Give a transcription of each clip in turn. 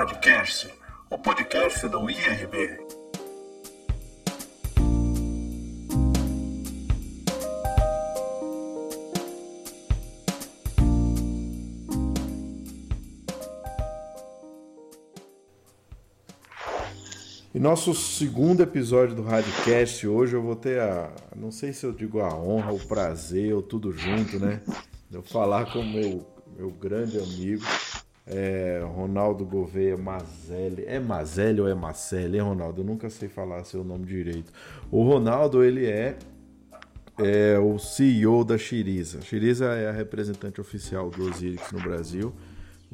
Radcast, o podcast do IRB. E nosso segundo episódio do Radcast, hoje eu vou ter a. Não sei se eu digo a honra, o prazer, ou tudo junto, né? De eu falar com meu, meu grande amigo, é, Ronaldo Gouveia Mazelli. É Mazelli ou é Macelli, hein, Ronaldo? Eu nunca sei falar seu nome direito. O Ronaldo, ele é, é o CEO da Xiriza. Xiriza é a representante oficial do Osiris no Brasil.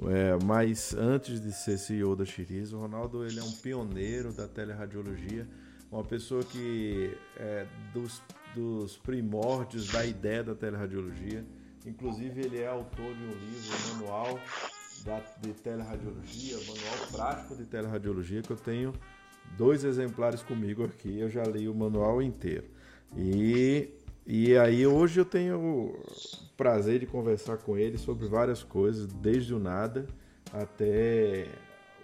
É, mas antes de ser CEO da Xiriza, o Ronaldo ele é um pioneiro da teleradiologia, uma pessoa que é dos, dos primórdios da ideia da teleradiologia. Inclusive, ele é autor de um livro, um manual da, de teleradiologia, manual prático de teleradiologia, que eu tenho dois exemplares comigo aqui. Eu já li o manual inteiro. E, e aí, hoje eu tenho o prazer de conversar com ele sobre várias coisas, desde o nada até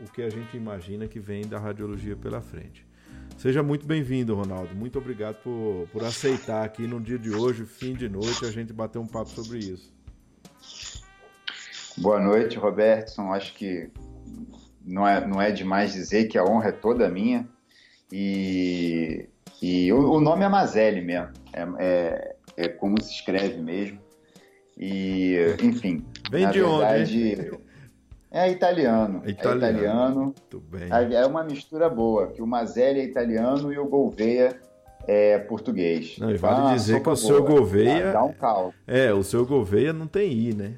o que a gente imagina que vem da radiologia pela frente. Seja muito bem-vindo, Ronaldo. Muito obrigado por, por aceitar aqui no dia de hoje, fim de noite, a gente bater um papo sobre isso. Boa noite, Robertson. Acho que não é, não é demais dizer que a honra é toda minha. E, e o, o nome é Mazelli mesmo. É, é, é, como se escreve mesmo. E, enfim. Vem de verdade, onde? É italiano. É italiano. É italiano. Muito bem. É uma mistura boa, que o Mazelli é italiano e o Gouveia é português. Não, e vale ah, dizer que o seu Gouveia. Dá, dá um caldo. É, o seu Gouveia não tem I, né?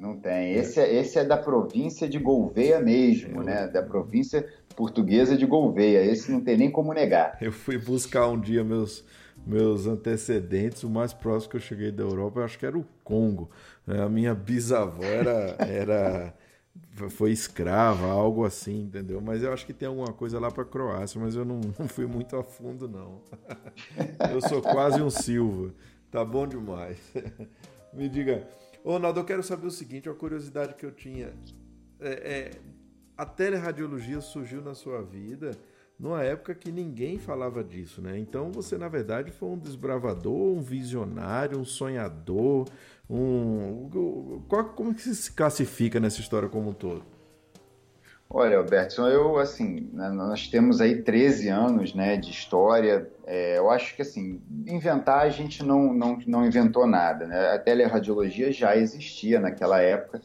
Não tem. Esse é, esse é da província de Gouveia mesmo, é. né? Da província portuguesa de Gouveia. Esse não tem nem como negar. Eu fui buscar um dia meus, meus antecedentes. O mais próximo que eu cheguei da Europa, eu acho que era o Congo. A minha bisavó era, era foi escrava, algo assim, entendeu? Mas eu acho que tem alguma coisa lá para Croácia, mas eu não, não, fui muito a fundo, não. Eu sou quase um Silva. Tá bom demais. Me diga, Ô, Ronaldo, eu quero saber o seguinte, uma curiosidade que eu tinha. É, é, a teleradiologia surgiu na sua vida numa época que ninguém falava disso, né? Então você, na verdade, foi um desbravador, um visionário, um sonhador, um... Qual, como que se classifica nessa história como um todo? Olha, Alberto, eu, assim, né, nós temos aí 13 anos, né, de história, é, eu acho que, assim, inventar a gente não, não, não inventou nada, né, a teleradiologia já existia naquela época,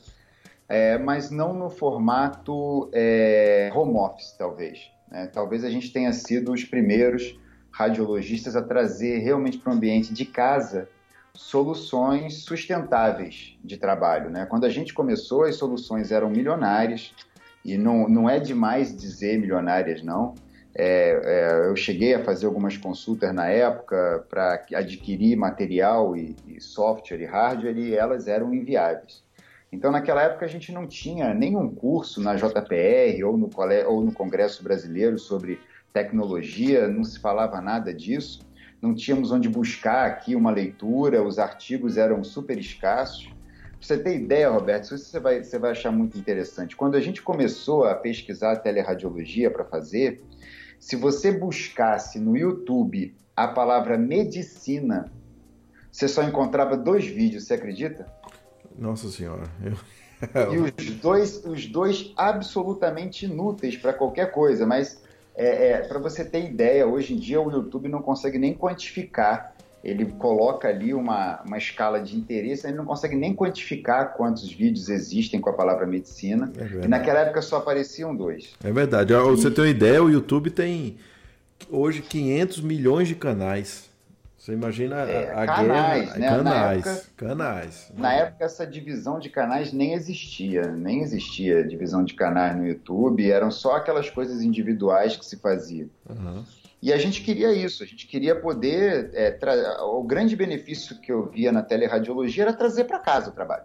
é, mas não no formato é, home office, talvez, né? talvez a gente tenha sido os primeiros radiologistas a trazer realmente para o ambiente de casa soluções sustentáveis de trabalho, né, quando a gente começou as soluções eram milionárias, e não, não é demais dizer milionárias, não. É, é, eu cheguei a fazer algumas consultas na época para adquirir material e, e, software e hardware e elas eram inviáveis. Então, naquela época, a gente não tinha nenhum curso na JPR ou no, ou no Congresso Brasileiro sobre tecnologia, não se falava nada disso, não tínhamos onde buscar aqui uma leitura, os artigos eram super escassos você ter ideia, Roberto, isso você vai, você vai achar muito interessante. Quando a gente começou a pesquisar a teleradiologia para fazer, se você buscasse no YouTube a palavra medicina, você só encontrava dois vídeos, você acredita? Nossa Senhora. Eu... e os dois, os dois absolutamente inúteis para qualquer coisa, mas é, é, para você ter ideia, hoje em dia o YouTube não consegue nem quantificar ele coloca ali uma, uma escala de interesse, ele não consegue nem quantificar quantos vídeos existem com a palavra medicina. É e naquela época só apareciam dois. É verdade. E... Você tem uma ideia, o YouTube tem hoje 500 milhões de canais. Você imagina é, a, canais, guerra... Né? Canais, na época, canais. Na época essa divisão de canais nem existia, nem existia divisão de canais no YouTube, eram só aquelas coisas individuais que se faziam. Uhum. E a gente queria isso, a gente queria poder. É, o grande benefício que eu via na teleradiologia era trazer para casa o trabalho.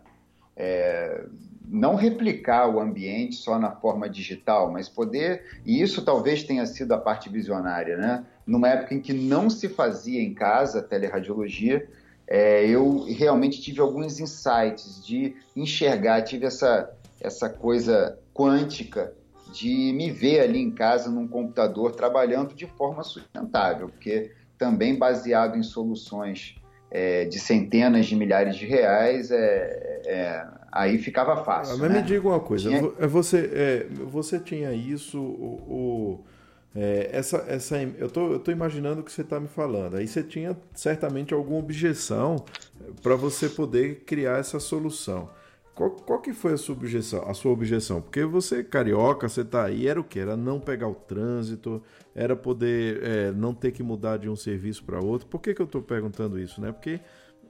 É, não replicar o ambiente só na forma digital, mas poder. E isso talvez tenha sido a parte visionária, né? Numa época em que não se fazia em casa teleradiologia, é, eu realmente tive alguns insights de enxergar, tive essa, essa coisa quântica de me ver ali em casa num computador trabalhando de forma sustentável, porque também baseado em soluções é, de centenas de milhares de reais, é, é aí ficava fácil. Mas né? me diga uma coisa, tinha... É você, é, você tinha isso, o, o é, essa, essa, eu tô, eu tô imaginando o que você está me falando. Aí você tinha certamente alguma objeção para você poder criar essa solução. Qual, qual, que foi a sua objeção? A sua objeção? Porque você, carioca, você tá aí, era o que? Era não pegar o trânsito, era poder é, não ter que mudar de um serviço para outro. Por que, que eu estou perguntando isso? Né? Porque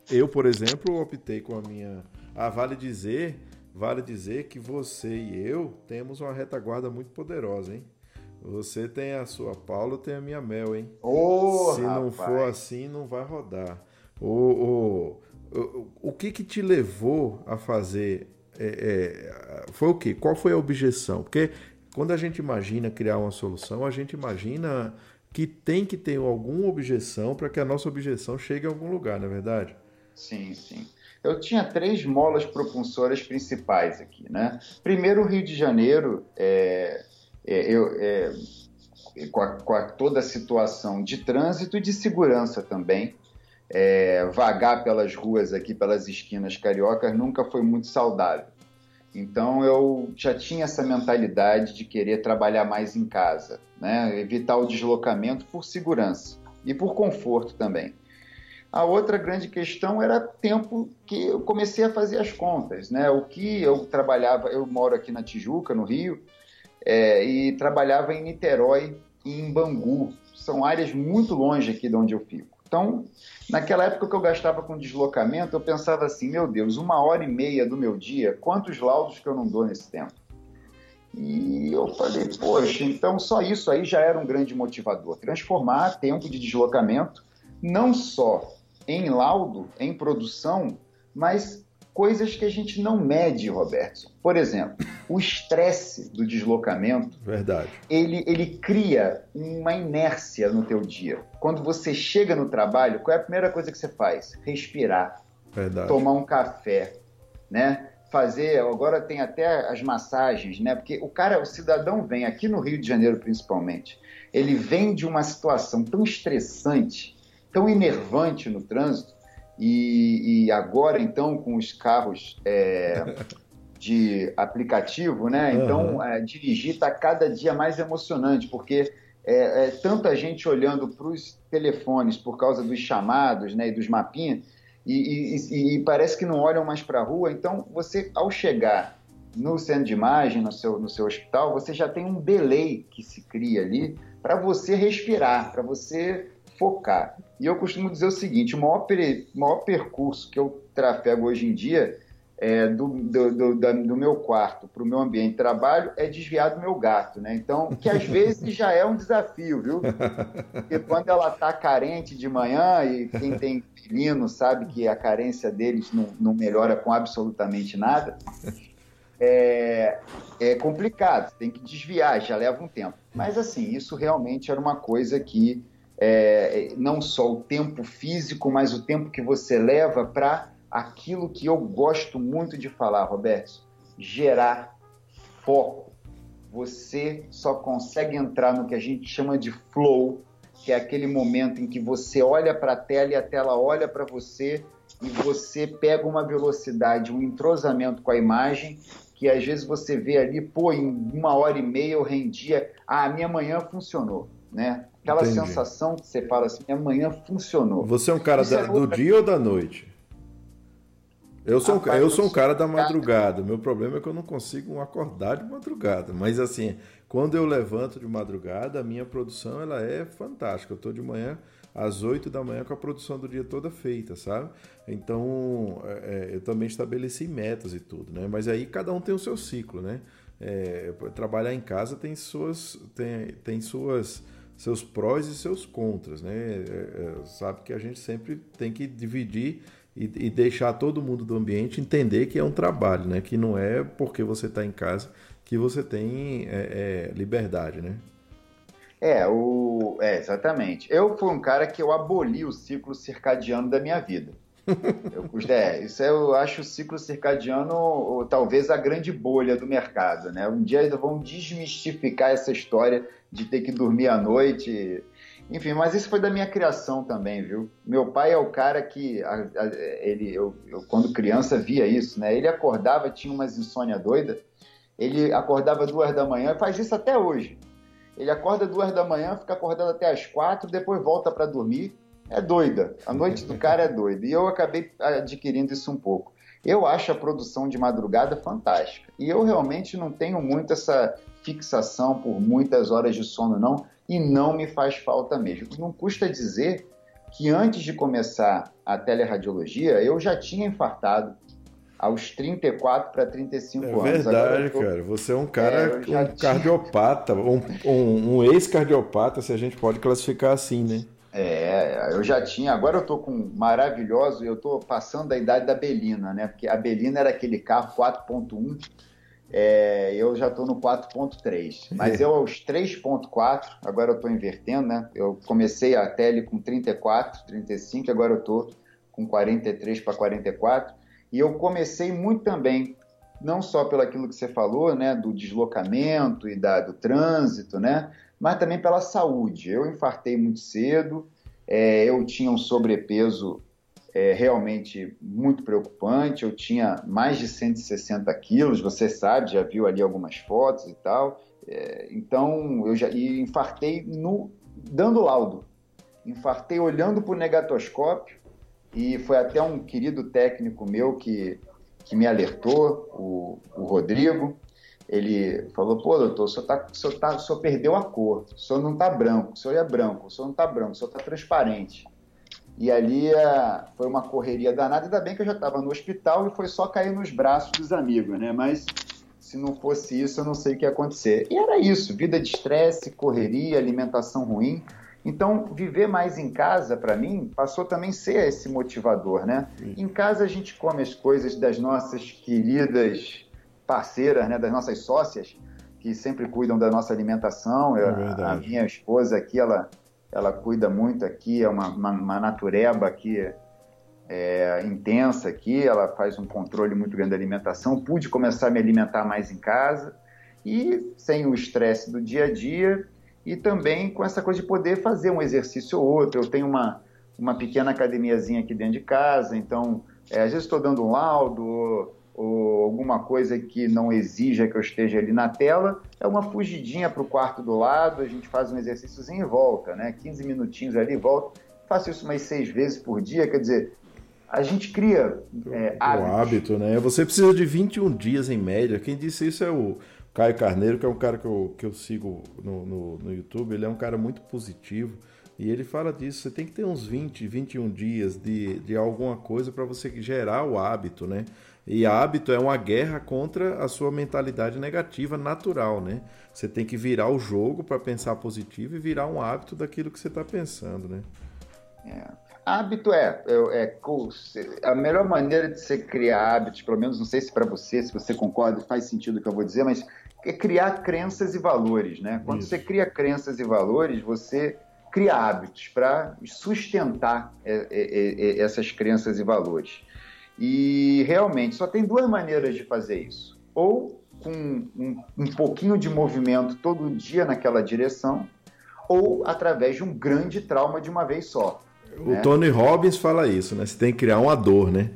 eu, por exemplo, optei com a minha. Ah, vale dizer, vale dizer que você e eu temos uma retaguarda muito poderosa, hein? Você tem a sua Paulo, tem a minha Mel, hein? Oh, Se não for assim, não vai rodar. O, o, o, o que que te levou a fazer? É, é, foi o que? Qual foi a objeção? Porque quando a gente imagina criar uma solução, a gente imagina que tem que ter alguma objeção para que a nossa objeção chegue a algum lugar, não é verdade? Sim, sim. Eu tinha três molas propulsoras principais aqui, né? Primeiro, o Rio de Janeiro, é, é, eu, é, com, a, com a toda a situação de trânsito e de segurança também, é, vagar pelas ruas aqui, pelas esquinas cariocas, nunca foi muito saudável. Então eu já tinha essa mentalidade de querer trabalhar mais em casa, né? evitar o deslocamento por segurança e por conforto também. A outra grande questão era tempo que eu comecei a fazer as contas, né? O que eu trabalhava, eu moro aqui na Tijuca, no Rio, é, e trabalhava em Niterói e em Bangu. São áreas muito longe aqui de onde eu fico. Então, naquela época que eu gastava com deslocamento, eu pensava assim, meu Deus, uma hora e meia do meu dia, quantos laudos que eu não dou nesse tempo? E eu falei, poxa, então só isso aí já era um grande motivador. Transformar tempo de deslocamento não só em laudo, em produção, mas coisas que a gente não mede, Roberto. Por exemplo, o estresse do deslocamento, verdade, ele, ele cria uma inércia no teu dia. Quando você chega no trabalho, qual é a primeira coisa que você faz? Respirar, verdade. tomar um café, né? Fazer, agora tem até as massagens, né? Porque o cara, o cidadão vem aqui no Rio de Janeiro principalmente, ele vem de uma situação tão estressante, tão enervante no trânsito, e, e agora, então, com os carros é, de aplicativo, né? Então, uhum. é, dirigir está cada dia mais emocionante, porque é, é tanta gente olhando para os telefones por causa dos chamados né, e dos mapinhas, e, e, e parece que não olham mais para a rua. Então, você, ao chegar no centro de imagem, no seu, no seu hospital, você já tem um delay que se cria ali para você respirar, para você focar. E eu costumo dizer o seguinte: o maior, maior percurso que eu trafego hoje em dia é, do, do, do, do, meu quarto para o meu ambiente de trabalho é desviar do meu gato, né? Então, que às vezes já é um desafio, viu? Porque quando ela está carente de manhã, e quem tem filino sabe que a carência deles não, não melhora com absolutamente nada, é, é complicado, tem que desviar, já leva um tempo. Mas assim, isso realmente era uma coisa que é, não só o tempo físico, mas o tempo que você leva para aquilo que eu gosto muito de falar, Roberto, gerar foco. Você só consegue entrar no que a gente chama de flow, que é aquele momento em que você olha para a tela e a tela olha para você e você pega uma velocidade, um entrosamento com a imagem que às vezes você vê ali, pô, em uma hora e meia eu rendia, ah, minha manhã funcionou, né? Aquela Entendi. sensação que você fala assim, amanhã funcionou. Você é um cara da, é do dia ou da noite? Eu sou, Rapaz, eu sou um cara da madrugada. Meu problema é que eu não consigo acordar de madrugada. Mas assim, quando eu levanto de madrugada, a minha produção ela é fantástica. Eu estou de manhã às 8 da manhã com a produção do dia toda feita, sabe? Então, é, é, eu também estabeleci metas e tudo, né? Mas aí cada um tem o seu ciclo, né? É, trabalhar em casa tem suas, tem, tem suas seus prós e seus contras, né? É, é, sabe que a gente sempre tem que dividir e, e, deixar todo mundo do ambiente entender que é um trabalho, né? Que não é porque você está em casa que você tem é, é, liberdade, né? É, o... é, exatamente. Eu fui um cara que eu aboli o ciclo circadiano da minha vida. Eu, é, isso eu acho o ciclo circadiano ou, talvez a grande bolha do mercado, né? Um dia vão desmistificar essa história de ter que dormir à noite. Enfim, mas isso foi da minha criação também, viu? Meu pai é o cara que, a, a, ele, eu, eu, quando criança via isso, né? Ele acordava, tinha umas insônia doida, ele acordava duas da manhã, faz isso até hoje. Ele acorda duas da manhã, fica acordado até as quatro, depois volta para dormir. É doida. A noite do cara é doida. E eu acabei adquirindo isso um pouco. Eu acho a produção de madrugada fantástica. E eu realmente não tenho muito essa fixação por muitas horas de sono, não. E não me faz falta mesmo. Não custa dizer que antes de começar a teleradiologia, eu já tinha infartado aos 34 para 35 é anos. É verdade, tô... cara. Você é um cara, é, um cardiopata, um, um, um ex-cardiopata, se a gente pode classificar assim, né? É, eu já tinha, agora eu tô com maravilhoso, eu tô passando da idade da Belina, né? Porque a Belina era aquele carro 4.1, é, eu já tô no 4.3. Mas eu aos 3.4, agora eu tô invertendo, né? Eu comecei a tele com 34, 35, agora eu tô com 43 para 44. E eu comecei muito também, não só pelo aquilo que você falou, né, do deslocamento e da, do trânsito, né, mas também pela saúde. Eu infartei muito cedo, é, eu tinha um sobrepeso é, realmente muito preocupante, eu tinha mais de 160 quilos, você sabe, já viu ali algumas fotos e tal. É, então, eu já e infartei no, dando laudo. Infartei olhando para o negatoscópio, e foi até um querido técnico meu que, que me alertou, o, o Rodrigo. Ele falou: pô, doutor, o senhor, tá, o, senhor tá, o senhor perdeu a cor, o senhor não está branco, o senhor é branco, o senhor não está branco, o senhor está transparente. E ali é, foi uma correria danada, ainda bem que eu já estava no hospital e foi só cair nos braços dos amigos, né? Mas se não fosse isso, eu não sei o que ia acontecer. E era isso: vida de estresse, correria, alimentação ruim. Então, viver mais em casa, para mim, passou também a ser esse motivador, né? Em casa a gente come as coisas das nossas queridas parceiras, né? Das nossas sócias, que sempre cuidam da nossa alimentação. É a minha esposa aqui, ela, ela cuida muito aqui, é uma, uma, uma natureba aqui é, intensa aqui, ela faz um controle muito grande da alimentação. Pude começar a me alimentar mais em casa e sem o estresse do dia a dia e também com essa coisa de poder fazer um exercício ou outro. Eu tenho uma, uma pequena academiazinha aqui dentro de casa, então é, às vezes estou dando um laudo ou, ou, alguma coisa que não exija que eu esteja ali na tela, é uma fugidinha para o quarto do lado, a gente faz um exercíciozinho e volta, né? 15 minutinhos ali, volta. Faço isso umas seis vezes por dia, quer dizer, a gente cria é, hábitos. O hábito, né? Você precisa de 21 dias em média. Quem disse isso é o Caio Carneiro, que é um cara que eu, que eu sigo no, no, no YouTube, ele é um cara muito positivo. E ele fala disso, você tem que ter uns 20, 21 dias de, de alguma coisa para você gerar o hábito, né? E hábito é uma guerra contra a sua mentalidade negativa natural, né? Você tem que virar o jogo para pensar positivo e virar um hábito daquilo que você está pensando, né? É. Hábito é, é, é, a melhor maneira de você criar hábitos, pelo menos não sei se para você, se você concorda, faz sentido o que eu vou dizer, mas é criar crenças e valores, né? Quando Isso. você cria crenças e valores, você cria hábitos para sustentar é, é, é, essas crenças e valores. E realmente só tem duas maneiras de fazer isso: ou com um, um pouquinho de movimento todo dia naquela direção, ou através de um grande trauma de uma vez só. O né? Tony Robbins fala isso, né? Você tem que criar uma dor, né?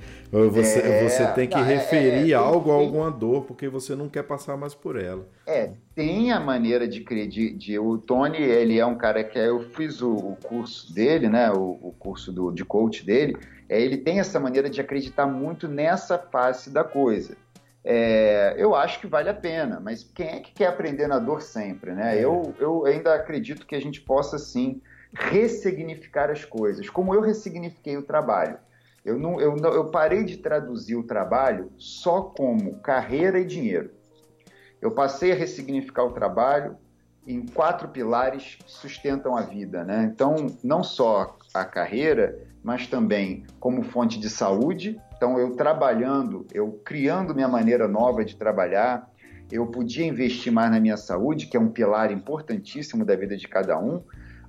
Você, é, você tem que é, referir é, é, algo a alguma dor, porque você não quer passar mais por ela. É, tem a maneira de criar. De, de, o Tony, ele é um cara que eu fiz o, o curso dele, né? O, o, curso do, de coach dele. É, ele tem essa maneira de acreditar muito nessa face da coisa. É, eu acho que vale a pena, mas quem é que quer aprender na dor sempre, né? É. Eu, eu ainda acredito que a gente possa sim ressignificar as coisas, como eu ressignifiquei o trabalho. Eu, não, eu, não, eu parei de traduzir o trabalho só como carreira e dinheiro. Eu passei a ressignificar o trabalho em quatro pilares que sustentam a vida. Né? Então, não só a carreira, mas também como fonte de saúde. Então, eu trabalhando, eu criando minha maneira nova de trabalhar, eu podia investir mais na minha saúde, que é um pilar importantíssimo da vida de cada um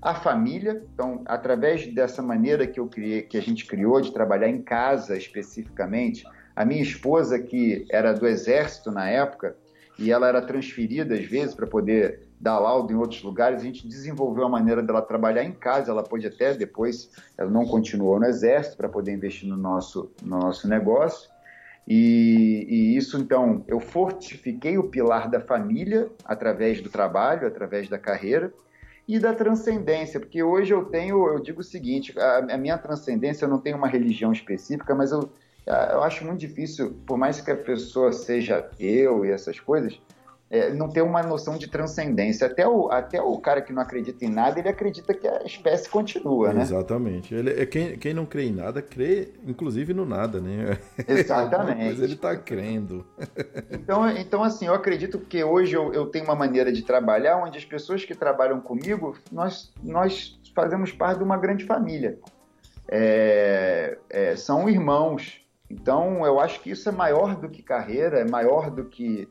a família. Então, através dessa maneira que eu criei, que a gente criou de trabalhar em casa especificamente, a minha esposa que era do exército na época e ela era transferida às vezes para poder dar laudo em outros lugares, a gente desenvolveu a maneira dela trabalhar em casa. Ela pôde até depois, ela não continuou no exército para poder investir no nosso, no nosso negócio. E, e, isso, então, eu fortifiquei o pilar da família através do trabalho, através da carreira e da transcendência, porque hoje eu tenho, eu digo o seguinte, a, a minha transcendência eu não tenho uma religião específica, mas eu, eu acho muito difícil, por mais que a pessoa seja eu e essas coisas, é, não ter uma noção de transcendência. Até o, até o cara que não acredita em nada, ele acredita que a espécie continua, né? Exatamente. Ele, é, quem, quem não crê em nada, crê inclusive no nada, né? Exatamente. Mas ele está crendo. Então, então, assim, eu acredito que hoje eu, eu tenho uma maneira de trabalhar onde as pessoas que trabalham comigo, nós, nós fazemos parte de uma grande família. É, é, são irmãos. Então, eu acho que isso é maior do que carreira, é maior do que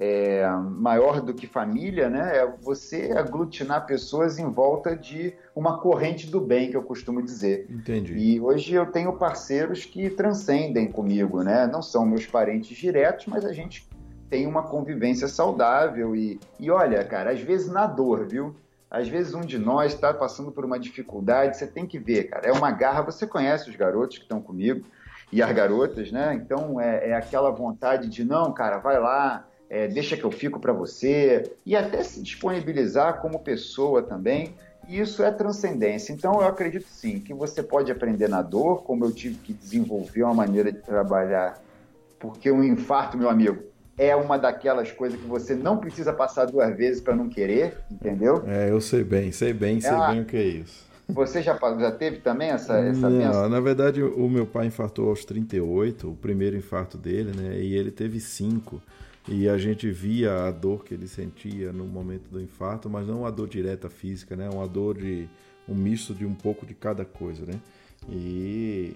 é, maior do que família, né? É você aglutinar pessoas em volta de uma corrente do bem, que eu costumo dizer. Entendi. E hoje eu tenho parceiros que transcendem comigo, né? Não são meus parentes diretos, mas a gente tem uma convivência saudável. E, e olha, cara, às vezes na dor, viu? Às vezes um de nós está passando por uma dificuldade, você tem que ver, cara. É uma garra, você conhece os garotos que estão comigo e as garotas, né? Então é, é aquela vontade de, não, cara, vai lá, é, deixa que eu fico para você, e até se disponibilizar como pessoa também. E isso é transcendência. Então, eu acredito sim que você pode aprender na dor, como eu tive que desenvolver uma maneira de trabalhar, porque um infarto, meu amigo, é uma daquelas coisas que você não precisa passar duas vezes para não querer, entendeu? É, eu sei bem, sei bem, sei é bem o que é isso. Você já, já teve também essa, essa Não, na verdade, o meu pai infartou aos 38, o primeiro infarto dele, né? E ele teve cinco. E a gente via a dor que ele sentia no momento do infarto, mas não a dor direta física, né? Uma dor de um misto de um pouco de cada coisa, né? E,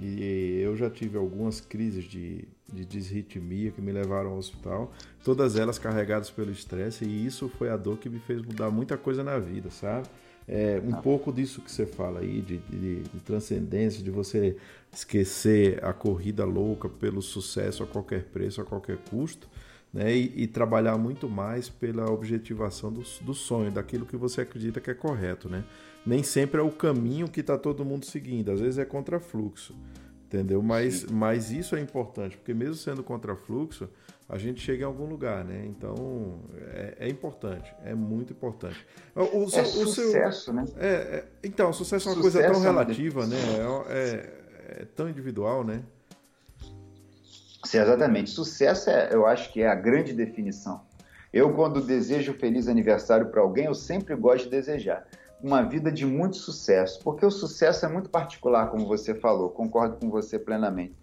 e eu já tive algumas crises de, de disritmia que me levaram ao hospital, todas elas carregadas pelo estresse, e isso foi a dor que me fez mudar muita coisa na vida, sabe? É, um ah. pouco disso que você fala aí, de, de, de, transcendência, de você esquecer a corrida louca pelo sucesso a qualquer preço, a qualquer custo, né? E, e trabalhar muito mais pela objetivação do, do, sonho, daquilo que você acredita que é correto. Né? Nem sempre é o caminho que está todo mundo seguindo, às vezes é contrafluxo. Entendeu? Mas, mas isso é importante, porque mesmo sendo contrafluxo, a gente chega em algum lugar, né? Então é, é importante, é muito importante. O, é o sucesso, seu, né? É, é, então, o sucesso é uma sucesso coisa tão é relativa, né? É, é, é, tão individual, né? Exatamente. Sucesso, é, eu acho que é a grande definição. Eu, quando desejo feliz aniversário para alguém, eu sempre gosto de desejar uma vida de muito sucesso, porque o sucesso é muito particular, como você falou, concordo com você plenamente.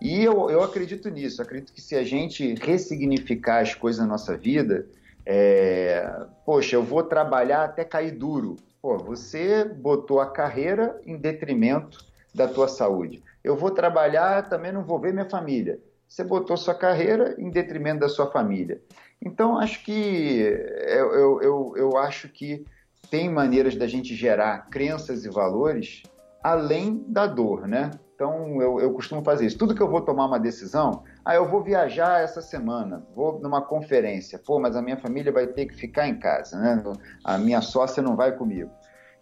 E eu, eu acredito nisso, acredito que se a gente ressignificar as coisas na nossa vida, é, poxa, eu vou trabalhar até cair duro. Pô, você botou a carreira em detrimento da tua saúde. Eu vou trabalhar, também não vou ver minha família. Você botou sua carreira em detrimento da sua família. Então, acho que eu, eu, eu, eu acho que tem maneiras da gente gerar crenças e valores além da dor, né? Então, eu, eu costumo fazer isso. Tudo que eu vou tomar uma decisão, ah, eu vou viajar essa semana, vou numa conferência, pô, mas a minha família vai ter que ficar em casa, né? A minha sócia não vai comigo.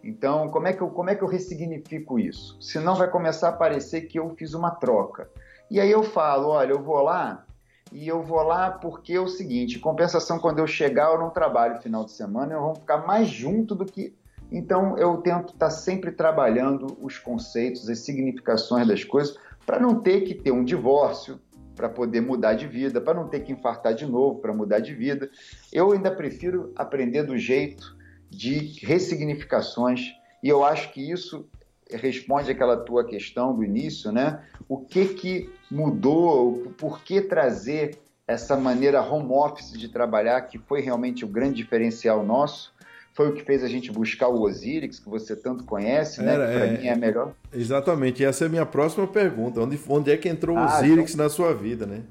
Então, como é que eu, como é que eu ressignifico isso? Senão vai começar a parecer que eu fiz uma troca. E aí eu falo, olha, eu vou lá e eu vou lá porque é o seguinte, compensação quando eu chegar eu não trabalho final de semana, eu vou ficar mais junto do que então eu tento estar sempre trabalhando os conceitos, as significações das coisas para não ter que ter um divórcio, para poder mudar de vida, para não ter que infartar de novo, para mudar de vida. Eu ainda prefiro aprender do jeito de ressignificações e eu acho que isso responde aquela tua questão do início, né? O que que mudou? Por que trazer essa maneira home office de trabalhar, que foi realmente o grande diferencial nosso? Foi o que fez a gente buscar o Osirix, que você tanto conhece, né? Era, para é, mim é melhor. Exatamente. Essa é a minha próxima pergunta. Onde, onde é que entrou o ah, Osirix então... na sua vida, né?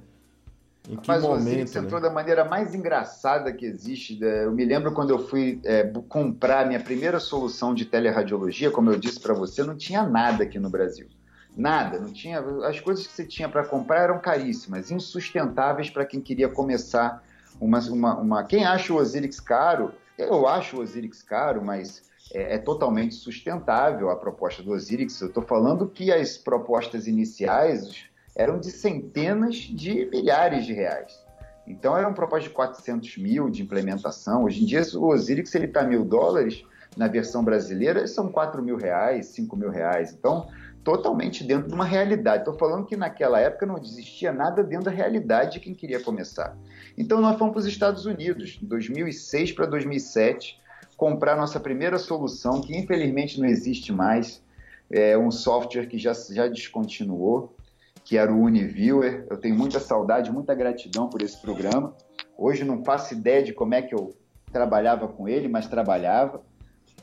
Em que Mas momento, o Osiris né? entrou da maneira mais engraçada que existe. né? Eu me lembro quando eu fui é, comprar minha primeira solução de teleradiologia, como eu disse para você, não tinha nada aqui no Brasil. Nada, não tinha. As coisas que você tinha para comprar eram caríssimas, insustentáveis para quem queria começar uma, uma, uma- Quem acha o Osiris caro, eu acho o Osiris caro, mas é, é totalmente sustentável a proposta do Osiris. Eu estou falando que as propostas iniciais eram de centenas de milhares de reais. Então era um propósito de 400 mil de implementação. Hoje em dia o Osiris ele está mil dólares na versão brasileira são 4 mil reais, 5 mil reais. Então totalmente dentro de uma realidade. Estou falando que naquela época não existia nada dentro da realidade de quem queria começar. Então nós fomos para os Estados Unidos, de 2006 para 2007, comprar nossa primeira solução, que infelizmente não existe mais, é um software que já, já descontinuou, que era o Univiewer. Eu tenho muita saudade, muita gratidão por esse programa. Hoje não faço ideia de como é que eu trabalhava com ele, mas trabalhava.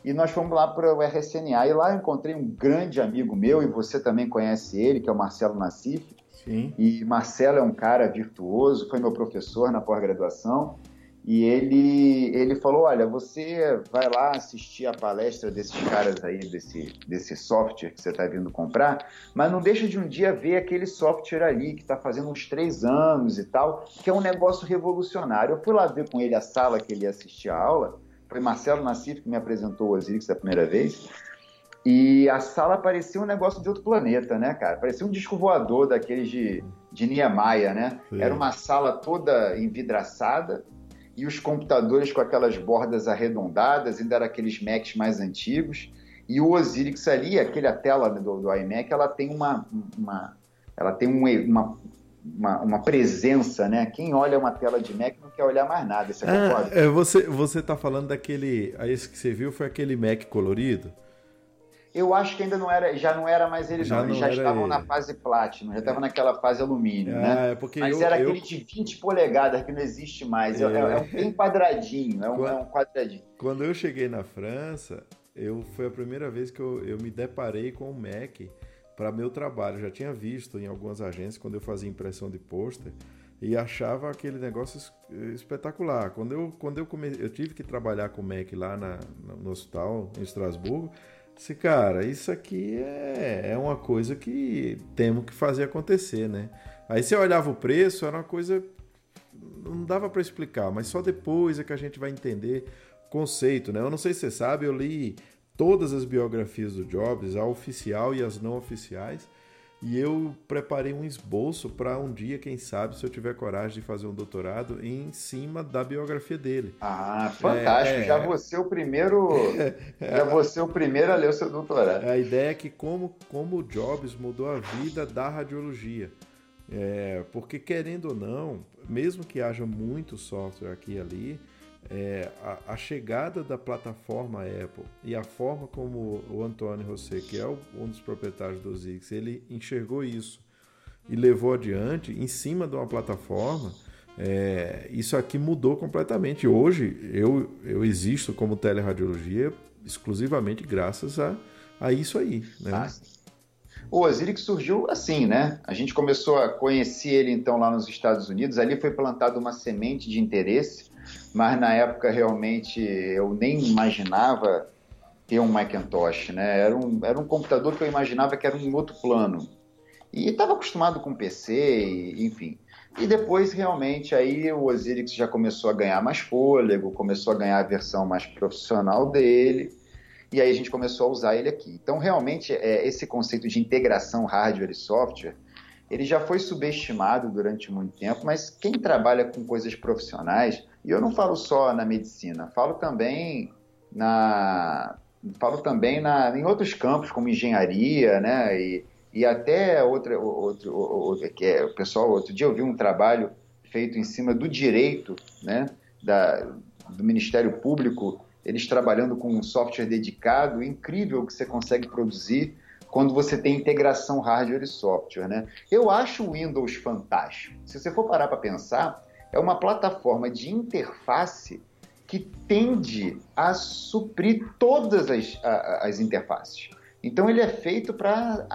E nós fomos lá para o RSNA e lá eu encontrei um grande amigo meu, e você também conhece ele, que é o Marcelo Nassif. Sim. E Marcelo é um cara virtuoso, foi meu professor na pós-graduação. E ele, ele falou: Olha, você vai lá assistir a palestra desses caras aí, desse, desse software que você está vindo comprar, mas não deixa de um dia ver aquele software ali que está fazendo uns três anos e tal, que é um negócio revolucionário. Eu fui lá ver com ele a sala que ele ia assistir a aula, foi Marcelo Nassif que me apresentou o Osiris da primeira vez. E a sala parecia um negócio de outro planeta, né, cara? Parecia um disco voador daqueles de, de Niemeyer, né? Sim. Era uma sala toda envidraçada e os computadores com aquelas bordas arredondadas, ainda eram aqueles Macs mais antigos. E o Osiris ali, aquela tela do, do iMac, ela tem uma, uma ela tem um, uma, uma, uma presença, né? Quem olha uma tela de Mac não quer olhar mais nada. Você Ah, concorda? é, você, você tá falando daquele. Aí esse que você viu foi aquele Mac colorido? Eu acho que ainda não era, já não era mais ele, Já não. Eles já estavam ele. na fase Platinum, já estavam naquela fase alumínio, né? É porque Mas eu, era eu- aquele de 20 polegadas que não existe mais. É, É. é um bem quadradinho, é um, Qua- é um quadradinho. quando eu cheguei na França, eu foi a primeira vez que eu, eu me deparei com o Mac para meu trabalho. Eu já tinha visto em algumas agências quando eu fazia impressão de pôster e achava aquele negócio es- espetacular. Quando eu quando eu come... eu tive que trabalhar com o Mac lá na, no no hospital em Estrasburgo, disse, cara, isso aqui é, é uma coisa que temos que fazer acontecer, né? Aí você olhava o preço, era uma coisa não dava para explicar, mas só depois é que a gente vai entender o conceito, né? Eu não sei se você sabe, eu li todas as biografias do Jobs, a oficial e as não oficiais, e eu preparei um esboço para um dia, quem sabe, se eu tiver coragem de fazer um doutorado em cima da biografia dele. Ah, fantástico. É, é. Já você o primeiro. Já você o primeiro a ler o seu doutorado. A ideia é que como, como o Jobs mudou a vida da radiologia. É, porque querendo ou não, mesmo que haja muito software aqui e ali, é, a, a chegada da plataforma Apple e a forma como o Antônio José, que é o- um dos proprietários do Zix, ele enxergou isso e levou adiante em cima de uma plataforma, é, isso aqui mudou completamente. Hoje eu, eu existo como teleradiologia exclusivamente graças a, a isso aí. Né? Ah. O Osiris surgiu assim, né? A gente começou a conhecer ele então lá nos Estados Unidos. Ali foi plantada uma semente de interesse, mas na época realmente eu nem imaginava ter um Macintosh, né? Era um, era um computador que eu imaginava que era um outro plano. E estava acostumado com PC, e, enfim. E depois, realmente, aí o Osiris já começou a ganhar mais fôlego, começou a ganhar a versão mais profissional dele. E aí a gente começou a usar ele aqui. Então, realmente, é, esse conceito de integração hardware e software, ele já foi subestimado durante muito tempo, mas quem trabalha com coisas profissionais, e eu não falo só na medicina, falo também na falo também na, em outros campos como engenharia, né, e, e até outra outro, outro que é o pessoal outro dia eu vi um trabalho feito em cima do direito, né, da, do Ministério Público eles trabalhando com um software dedicado, incrível que você consegue produzir quando você tem integração hardware e software, né? Eu acho o Windows fantástico. Se você for parar para pensar, é uma plataforma de interface que tende a suprir todas as, a- as interfaces. Então ele é feito para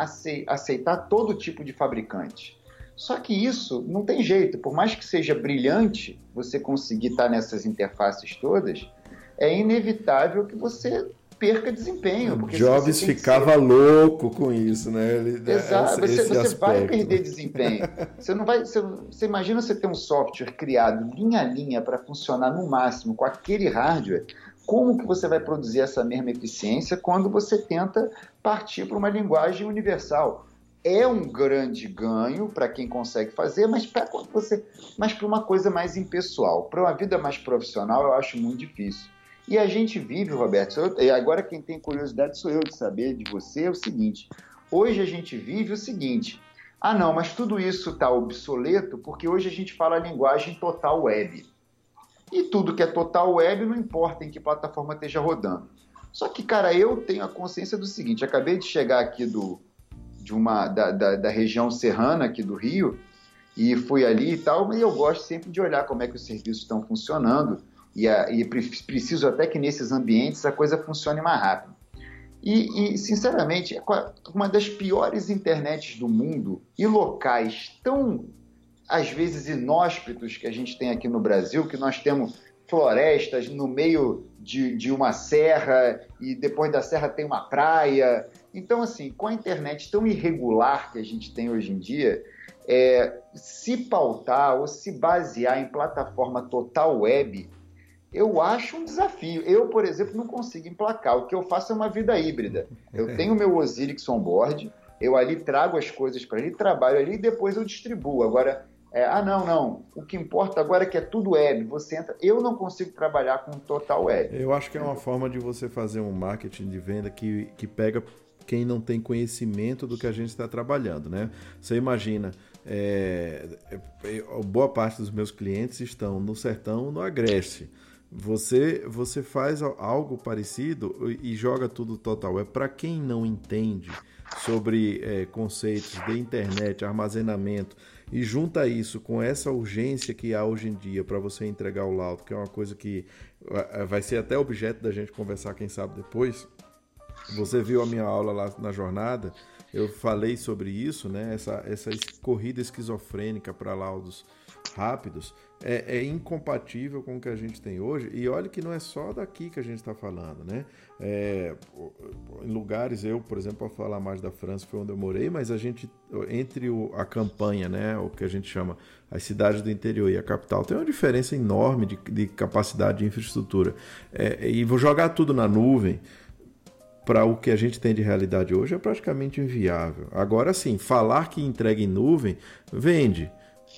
aceitar todo tipo de fabricante. Só que isso não tem jeito, por mais que seja brilhante você conseguir estar nessas interfaces todas, é inevitável que você perca desempenho. Porque Jobs ficava ser... louco com isso, né? Ele, Exato, esse, você, você vai perder desempenho. você não vai, você, você, imagina você ter um software criado linha a linha para funcionar no máximo com aquele hardware. Como que você vai produzir essa mesma eficiência quando você tenta partir para uma linguagem universal? É um grande ganho para quem consegue fazer, mas para você, mas para uma coisa mais impessoal, para uma vida mais profissional, eu acho muito difícil. E a gente vive, Roberto, e agora quem tem curiosidade sou eu de saber de você, é o seguinte: hoje a gente vive o seguinte. Ah, não, mas tudo isso está obsoleto porque hoje a gente fala a linguagem total web. E tudo que é total web não importa em que plataforma esteja rodando. Só que, cara, eu tenho a consciência do seguinte: acabei de chegar aqui do, de uma, da, da, da região serrana aqui do Rio e fui ali e tal, e eu gosto sempre de olhar como é que os serviços estão funcionando e, a, e preciso até que nesses ambientes a coisa funcione mais rápido. E, e, sinceramente, uma das piores internets do mundo e locais tão, às vezes, inóspitos que a gente tem aqui no Brasil, que nós temos florestas no meio de, de uma serra e depois da serra tem uma praia. Então, assim, com a internet tão irregular que a gente tem hoje em dia, é, se pautar ou se basear em plataforma total web eu acho um desafio. Eu, por exemplo, não consigo emplacar. O que eu faço é uma vida híbrida. Eu tenho o meu Osiris on board, eu ali trago as coisas para ele, trabalho ali e depois eu distribuo. Agora, é, ah, não, não. O que importa agora é que é tudo web. Você entra. Eu não consigo trabalhar com total web. Eu acho que é uma forma de você fazer um marketing de venda que, que pega quem não tem conhecimento do que a gente está trabalhando, né? Você imagina, é, é, boa parte dos meus clientes estão no sertão, no Agreste. Você, você faz algo parecido e joga tudo total. É para quem não entende sobre é, conceitos de internet, armazenamento e junta isso com essa urgência que há hoje em dia para você entregar o laudo, que é uma coisa que vai ser até objeto da gente conversar, quem sabe depois. Você viu a minha aula lá na jornada, eu falei sobre isso, né? Essa, essa corrida esquizofrênica para laudos rápidos é, é, incompatível com o que a gente tem hoje. E olha que não é só daqui que a gente está falando, né? É, em lugares, eu, por exemplo, para falar mais da França, foi onde eu morei, mas a gente, entre o, a campanha, né, o que a gente chama as cidades do interior e a capital, tem uma diferença enorme de, de capacidade de infraestrutura. É, e vou jogar tudo na nuvem para o que a gente tem de realidade hoje é praticamente inviável. Agora sim, falar que entrega em nuvem vende.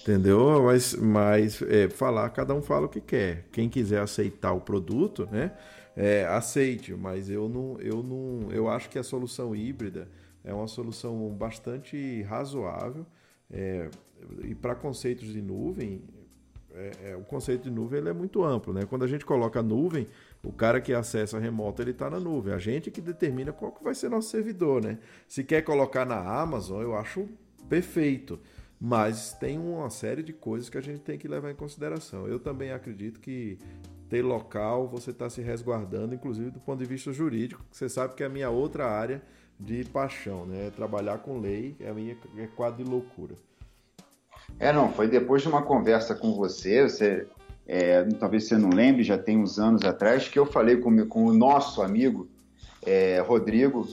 Entendeu? Mas, mas é, falar, cada um fala o que quer. Quem quiser aceitar o produto, né? É, aceite, mas eu não, eu não. Eu acho que a solução híbrida é uma solução bastante razoável. É, e para conceitos de nuvem, é, é, o conceito de nuvem ele é muito amplo, né? Quando a gente coloca nuvem, o cara que acessa remoto ele está na nuvem. A gente que determina qual que vai ser nosso servidor, né? Se quer colocar na Amazon, eu acho perfeito. Mas tem uma série de coisas que a gente tem que levar em consideração. Eu também acredito que ter local você está se resguardando, inclusive do ponto de vista jurídico. Você sabe que é a minha outra área de paixão, né? Trabalhar com lei é a minha é quadro de loucura. É, não, foi depois de uma conversa com você, você é, talvez você não lembre, já tem uns anos atrás, que eu falei com, com o nosso amigo é, Rodrigo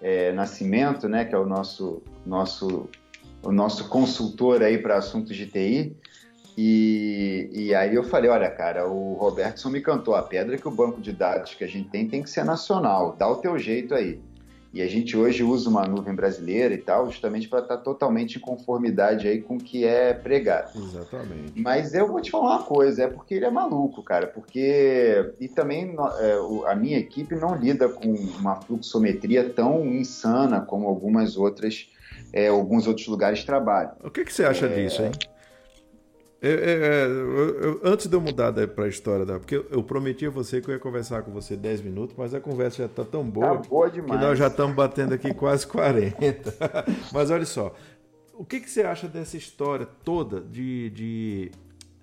é, Nascimento, né, que é o nosso, nosso o nosso consultor aí para assuntos de TI. E, e aí eu falei, olha, cara, o Robertson me cantou a pedra que o banco de dados que a gente tem tem que ser nacional, dá o teu jeito aí. E a gente hoje usa uma nuvem brasileira e tal, justamente para estar tá totalmente em conformidade aí com o que é pregado. Exatamente. Mas eu vou te falar uma coisa, é porque ele é maluco, cara, porque e também é, a minha equipe não lida com uma fluxometria tão insana como algumas outras é, alguns outros lugares trabalham. O que, que você acha é... disso, hein? É, é, é eu, eu, antes de eu mudar para a história da. Porque eu, prometi a você que eu ia conversar com você 10 minutos, mas a conversa já está tão boa, tá boa demais. que nós já estamos batendo aqui quase 40. mas olha só, o que, que você acha dessa história toda de, de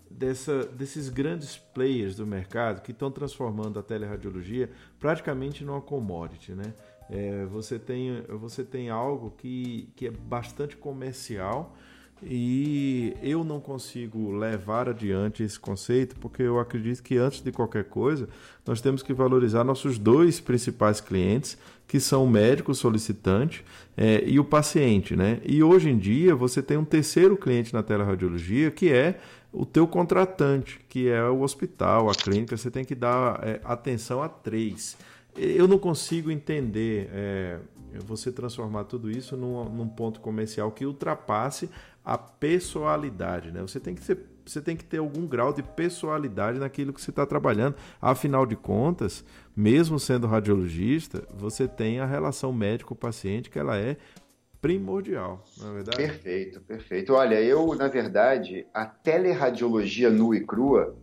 dessa, desses grandes players do mercado que estão transformando a teleradiologia praticamente numa commodity, né? É, você, tem, você tem algo que, que é bastante comercial E eu não consigo levar adiante esse conceito porque eu acredito que antes de qualquer coisa, nós temos que valorizar nossos dois principais clientes, que são o médico solicitante é, e o paciente. Né? E hoje em dia você tem um terceiro cliente na teleradiologia que é o teu contratante, que é o hospital, a clínica. Você tem que dar é, atenção a três. Eu não consigo entender é, você transformar tudo isso num, num ponto comercial que ultrapasse a pessoalidade, né? Você tem que ser, você tem que ter algum grau de pessoalidade naquilo que você está trabalhando. Afinal de contas, mesmo sendo radiologista, você tem a relação médico-paciente que ela é primordial, é verdade? Perfeito, perfeito. Olha, eu, na verdade, a teleradiologia nua e crua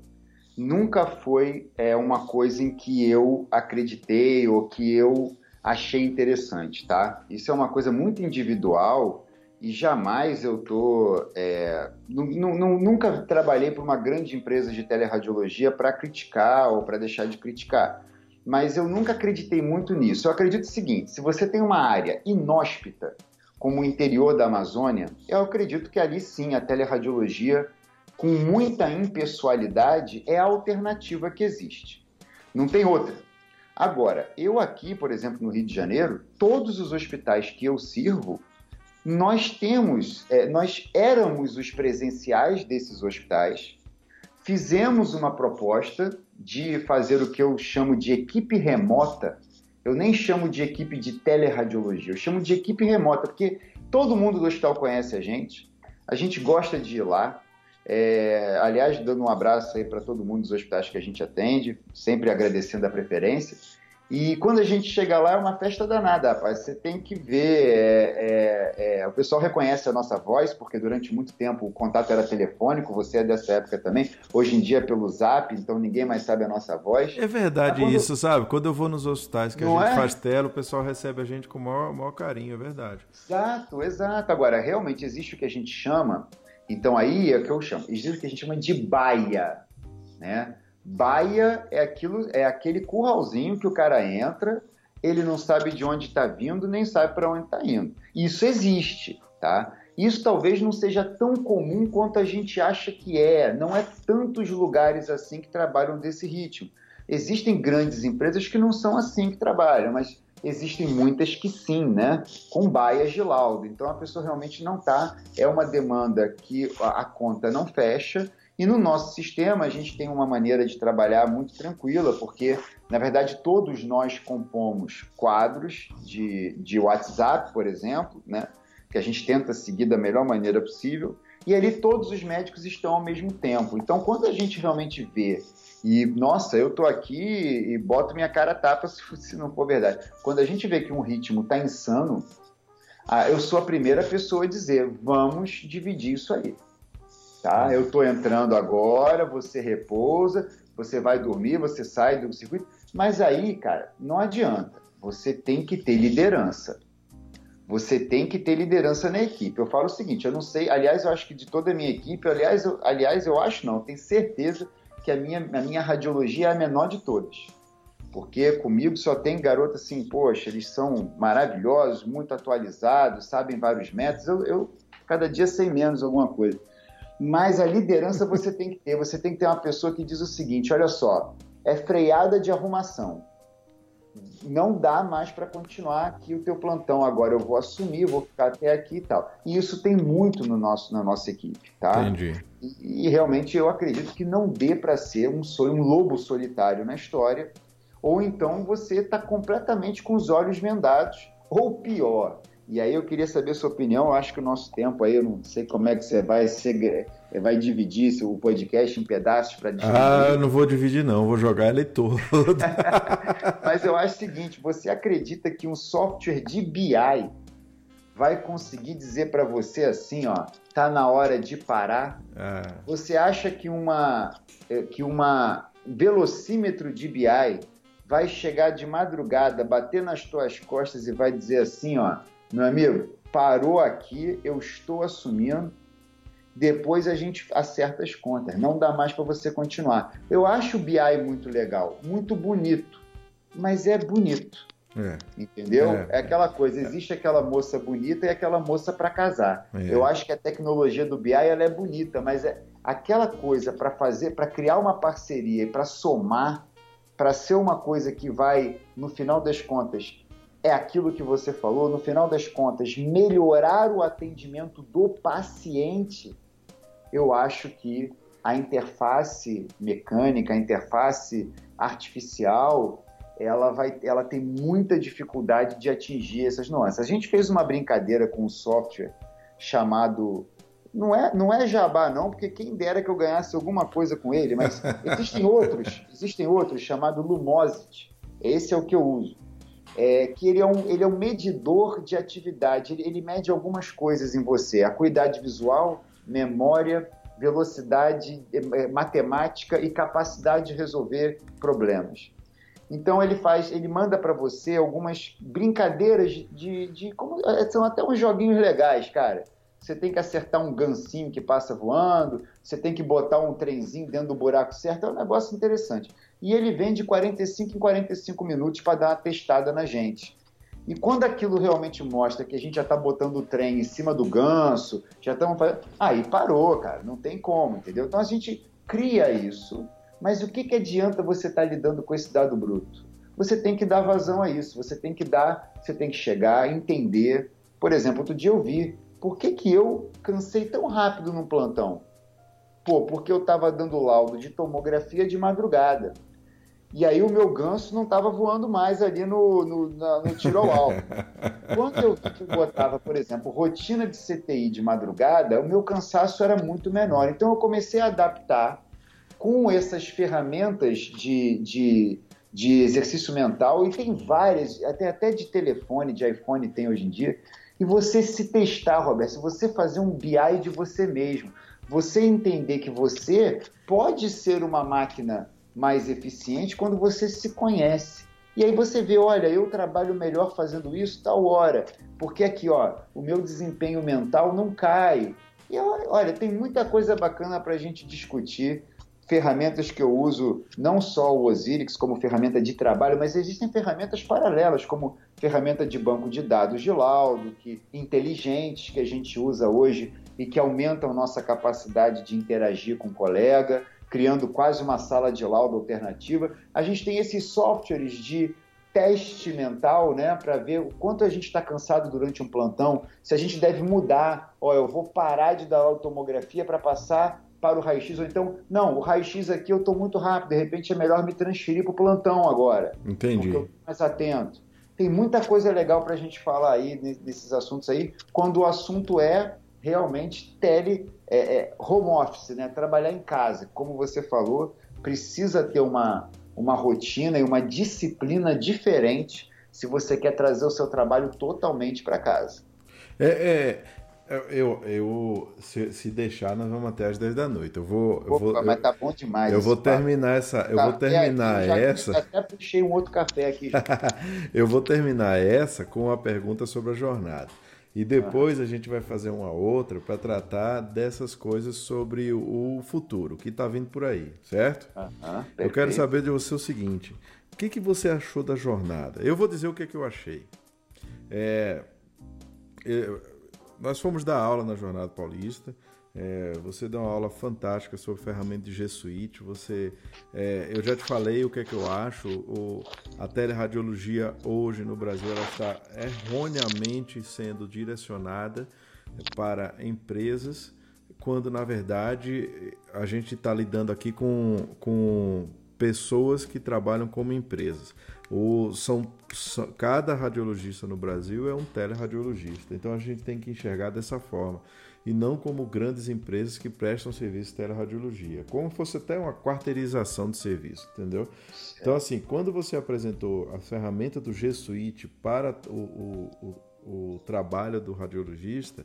nunca foi é, uma coisa em que eu acreditei ou que eu achei interessante, tá? Isso é uma coisa muito individual e jamais eu tô é, nunca trabalhei para uma grande empresa de teleradiologia para criticar ou para deixar de criticar mas eu nunca acreditei muito nisso. Eu acredito o seguinte: se você tem uma área inóspita, como o interior da Amazônia, eu acredito que ali sim a teleradiologia, com muita impessoalidade, é a alternativa que existe. Não tem outra. Agora, eu aqui, por exemplo, no Rio de Janeiro, todos os hospitais que eu sirvo nós temos, é, nós éramos os presenciais desses hospitais, fizemos uma proposta de fazer o que eu chamo de equipe remota. Eu nem chamo de equipe de teleradiologia, eu chamo de equipe remota, porque todo mundo do hospital conhece a gente, a gente gosta de ir lá. É, aliás, dando um abraço aí para todo mundo dos hospitais que a gente atende, sempre agradecendo a preferência. E quando a gente chega lá é uma festa danada, rapaz. Você tem que ver. É, é, é, o pessoal reconhece a nossa voz, porque durante muito tempo o contato era telefônico, você é dessa época também. Hoje em dia é pelo zap, então ninguém mais sabe a nossa voz. É verdade quando... isso, sabe? Quando eu vou nos hospitais que Não a gente é? faz tela, o pessoal recebe a gente com o maior, maior carinho, é verdade. Exato, exato. Agora, realmente existe o que a gente chama, então aí é o que eu chamo, existe o que a gente chama de baia, né? Baia é aquilo, é aquele curralzinho que o cara entra, ele não sabe de onde está vindo, nem sabe para onde está indo. Isso existe, tá? Isso talvez não seja tão comum quanto a gente acha que é. Não é tantos lugares assim que trabalham desse ritmo. Existem grandes empresas que não são assim que trabalham, mas existem muitas que sim, né? Com baias de laudo. Então a pessoa realmente não está. É uma demanda que a conta não fecha e no nosso sistema, a gente tem uma maneira de trabalhar muito tranquila, porque, na verdade, todos nós compomos quadros de, de WhatsApp, por exemplo, né? que a gente tenta seguir da melhor maneira possível, e ali todos os médicos estão ao mesmo tempo. Então, quando a gente realmente vê e, nossa, eu tô aqui e boto minha cara tapa se, se não for verdade. Quando a gente vê que um ritmo tá insano, ah, eu sou a primeira pessoa a dizer, vamos dividir isso aí tá? Eu estou entrando agora, você repousa, você vai dormir, você sai do circuito. Mas aí, cara, não adianta. Você tem que ter liderança. Você tem que ter liderança na equipe. Eu falo o seguinte, eu não sei, aliás, eu acho que de toda a minha equipe, aliás, eu, aliás, eu acho não, tenho certeza que a minha, a minha radiologia é a menor de todas. Porque comigo só tem garoto assim, poxa, eles são maravilhosos, muito atualizados, sabem vários métodos. Eu, eu cada dia sei menos alguma coisa. Mas a liderança você tem que ter. Você tem que ter uma pessoa que diz o seguinte: olha só, é freada de arrumação. Não dá mais para continuar aqui o teu plantão. Agora eu vou assumir, vou ficar até aqui e tal. E isso tem muito no nosso, na nossa equipe, tá? Entendi. E, e realmente eu acredito que não dê para ser um, um lobo solitário na história, ou então você está completamente com os olhos vendados, ou pior, e aí eu queria saber a sua opinião. Eu acho que o nosso tempo aí, eu não sei como é que você vai vai dividir o podcast em pedaços para dividir. Ah, eu não vou dividir não, vou jogar ele todo. Mas eu acho o seguinte, você acredita que um software de BI vai conseguir dizer para você assim, ó, tá na hora de parar? Ah. Você acha que uma eh, que uma velocímetro de BI vai chegar de madrugada, bater nas tuas costas e vai dizer assim, ó, meu amigo, parou aqui, eu estou assumindo. Depois a gente acerta as contas. Não dá mais para você continuar. Eu acho o BI muito legal, muito bonito, mas é bonito. É. Entendeu? É, é, aquela coisa, existe aquela moça bonita e aquela moça para casar. É. Eu acho que a tecnologia do BI ela é bonita, mas é aquela coisa para fazer, para criar uma parceria e para somar, para ser uma coisa que vai, no final das contas, é aquilo que você falou, no final das contas, melhorar o atendimento do paciente, eu acho que a interface mecânica, a interface artificial, ela, vai, ela tem muita dificuldade de atingir essas nuances. A gente fez uma brincadeira com um software chamado. Não é, não é Jabá, não, porque quem dera que eu ganhasse alguma coisa com ele, mas existem outros, existem outros chamado Lumosity. Esse é o que eu uso. É, que ele é, um, ele é um medidor de atividade, ele, ele mede algumas coisas em você: acuidade visual, memória, velocidade, é, é, matemática e capacidade de resolver problemas. Então ele faz, ele manda para você algumas brincadeiras de, de como é, são até uns joguinhos legais, cara. Você tem que acertar um gancinho que passa voando, você tem que botar um trenzinho dentro do buraco certo, é um negócio interessante. E ele vem de 45 em 45 minutos para dar uma testada na gente. E quando aquilo realmente mostra que a gente já está botando o trem em cima do ganso, já estamos fazendo. Aí parou, cara, não tem como, entendeu? Então a gente cria isso mas o que, que adianta você estar tá lidando com esse dado bruto? Você tem que dar vazão a isso, você tem que dar, você tem que chegar, entender. Por exemplo, outro dia eu vi, por que, que eu cansei tão rápido no plantão? Pô, porque eu estava dando laudo de tomografia de madrugada. E aí o meu ganso não estava voando mais ali no, no, na, no tiro ao alvo. Quando eu, botava, por exemplo, rotina de CTI de madrugada, o meu cansaço era muito menor. Então eu comecei a adaptar com essas ferramentas de, de, de exercício mental, e tem várias, até, até de telefone, de iPhone tem hoje em dia, e você se testar, Roberto, você fazer um BI de você mesmo, você entender que você pode ser uma máquina mais eficiente quando você se conhece. E aí você vê, olha, eu trabalho melhor fazendo isso tal hora, porque aqui, ó, o meu desempenho mental não cai. E olha, tem muita coisa bacana para a gente discutir ferramentas que eu uso, não só o Osirix como ferramenta de trabalho, mas existem ferramentas paralelas, como ferramenta de banco de dados de laudo, que inteligentes que a gente usa hoje e que aumentam nossa capacidade de interagir com o colega, criando quase uma sala de laudo alternativa. A gente tem esses softwares de teste mental, né, para ver o quanto a gente está cansado durante um plantão, se a gente deve mudar, ó, eu vou parar de dar automografia para passar para o raio-x, ou então, não, o raio-x aqui eu estou muito rápido, de repente é melhor me transferir para o plantão agora. Entendi. Porque eu estou mais atento. Tem muita coisa legal para a gente falar aí nesses assuntos aí, quando o assunto é realmente tele, é, é, home office, né? trabalhar em casa. Como você falou, precisa ter uma, uma rotina e uma disciplina diferente se você quer trazer o seu trabalho totalmente para casa. É, é, eu, eu se, se, deixar, nós vamos até às 10 da noite. Eu vou. Eu Opa, vou mas tá bom demais. Eu vou terminar essa. Eu vou terminar aqui, essa. Já até puxei um outro café aqui. eu vou terminar essa com uma pergunta sobre a jornada. E depois a gente vai fazer uma outra para tratar dessas coisas sobre o futuro, que está vindo por aí, certo? eu quero saber de você o seguinte: o que, que você achou da jornada? Eu vou dizer o que, que eu achei. É, eu, nós fomos dar aula na Jornada Paulista. É, você deu uma aula fantástica sobre ferramenta de G Suite. Você, é, eu já te falei o que é que eu acho. O, a teleradiologia hoje no Brasil ela está erroneamente sendo direcionada para empresas, quando na verdade a gente está lidando aqui com, com pessoas que trabalham como empresas. O, são, são, cada radiologista no Brasil é um teleradiologista, então a gente tem que enxergar dessa forma e não como grandes empresas que prestam serviço de teleradiologia, como fosse até uma quarteirização de serviço, entendeu? Então, assim, quando você apresentou a ferramenta do G Suite para o, o, o, o trabalho do radiologista,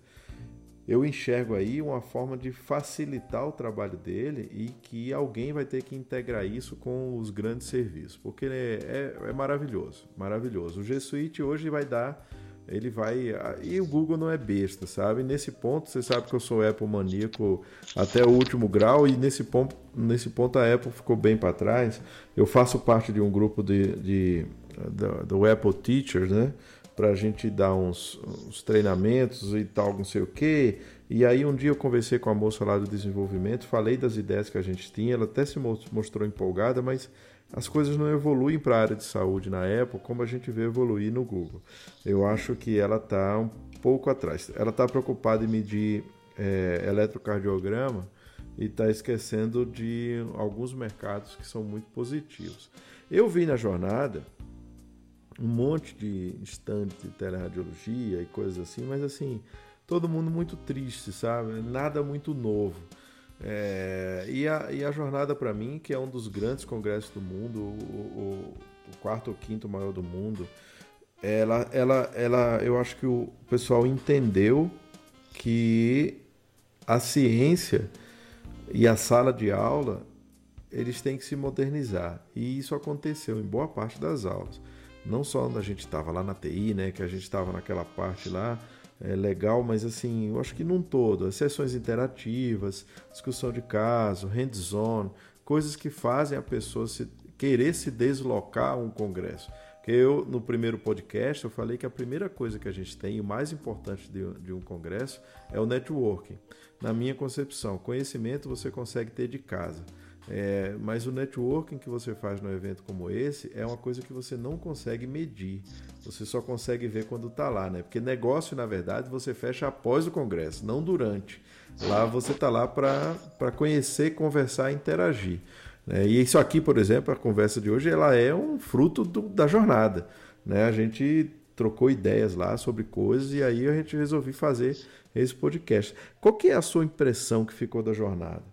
eu enxergo aí uma forma de facilitar o trabalho dele e que alguém vai ter que integrar isso com os grandes serviços, porque é, é, é maravilhoso, maravilhoso. O G Suite hoje vai dar, ele vai e o Google não é besta, sabe? Nesse ponto você sabe que eu sou Apple maníaco até o último grau e nesse ponto, nesse ponto a Apple ficou bem para trás. Eu faço parte de um grupo de, de do, do Apple Teachers, né? Para a gente dar uns, uns, treinamentos e tal, não sei o quê. E aí um dia eu conversei com a moça lá do desenvolvimento, falei das ideias que a gente tinha, ela até se mostrou empolgada, mas as coisas não evoluem para a área de saúde na Apple como a gente vê evoluir no Google. Eu acho que ela está um pouco atrás. Ela está preocupada em medir é, eletrocardiograma e está esquecendo de alguns mercados que são muito positivos. Eu vi na jornada um monte de estandes de teleradiologia e coisas assim, mas assim, todo mundo muito triste, sabe? Nada muito novo. É, e, a, e a jornada para mim, que é um dos grandes congressos do mundo, o, o, o, quarto ou quinto maior do mundo, ela, ela, ela, eu acho que o pessoal entendeu que a ciência e a sala de aula eles têm que se modernizar. E isso aconteceu em boa parte das aulas. Não só quando a gente estava lá na TI né que a gente estava naquela parte lá é legal mas assim eu acho que num todo as sessões interativas discussão de caso hands-on coisas que fazem a pessoa se querer se deslocar a um congresso porque eu, no primeiro podcast, eu falei que a primeira coisa que a gente tem, o mais importante de, de um congresso, é o networking. Na minha concepção, conhecimento você consegue ter de casa. É, mas o networking que você faz no evento como esse é uma coisa que você não consegue medir. Você só consegue ver quando está lá, né? Porque negócio, na verdade, você fecha após o congresso, não durante. Lá você está lá para conhecer, conversar, interagir. Né? E isso aqui, por exemplo, a conversa de hoje, ela é um fruto do, da jornada. Né? A gente trocou ideias lá sobre coisas e aí a gente resolveu fazer esse podcast. Qual que é a sua impressão que ficou da jornada?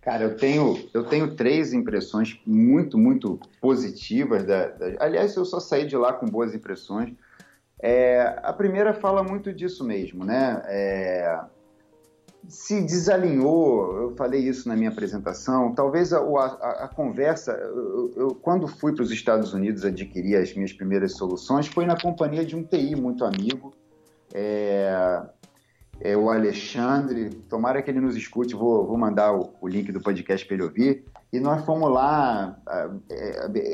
Cara, eu tenho, eu tenho três impressões muito, muito positivas. Da, da... Aliás, eu só saí de lá com boas impressões. É, a primeira fala muito disso mesmo, né? É, se desalinhou, eu falei isso na minha apresentação, talvez a, a, a conversa, eu, eu, quando fui para os Estados Unidos adquirir as minhas primeiras soluções, foi na companhia de um TI muito amigo, é, é o Alexandre, tomara que ele nos escute, vou, vou mandar o, o link do podcast para ele ouvir, e nós fomos lá,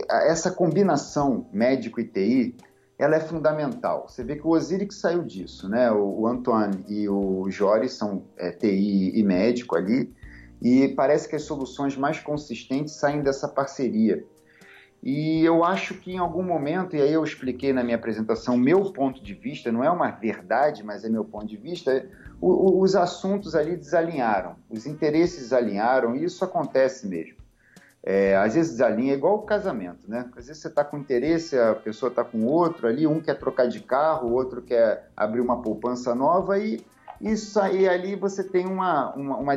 essa combinação médico e TI, ela é fundamental. Você vê que o Osiris saiu disso, né? O, o Antoine e o Jory são é, TI e médico ali, e parece que as soluções mais consistentes saem dessa parceria. E eu acho que em algum momento, e aí eu expliquei na minha apresentação meu ponto de vista, não é uma verdade, mas é meu ponto de vista, o, o, os assuntos ali desalinharam, os interesses desalinharam, e isso acontece mesmo. É, às vezes desalinha, é igual o casamento, né? Às vezes você está com interesse, a pessoa está com outro ali, um quer trocar de carro, o outro quer abrir uma poupança nova e isso aí ali você tem uma, uma, uma,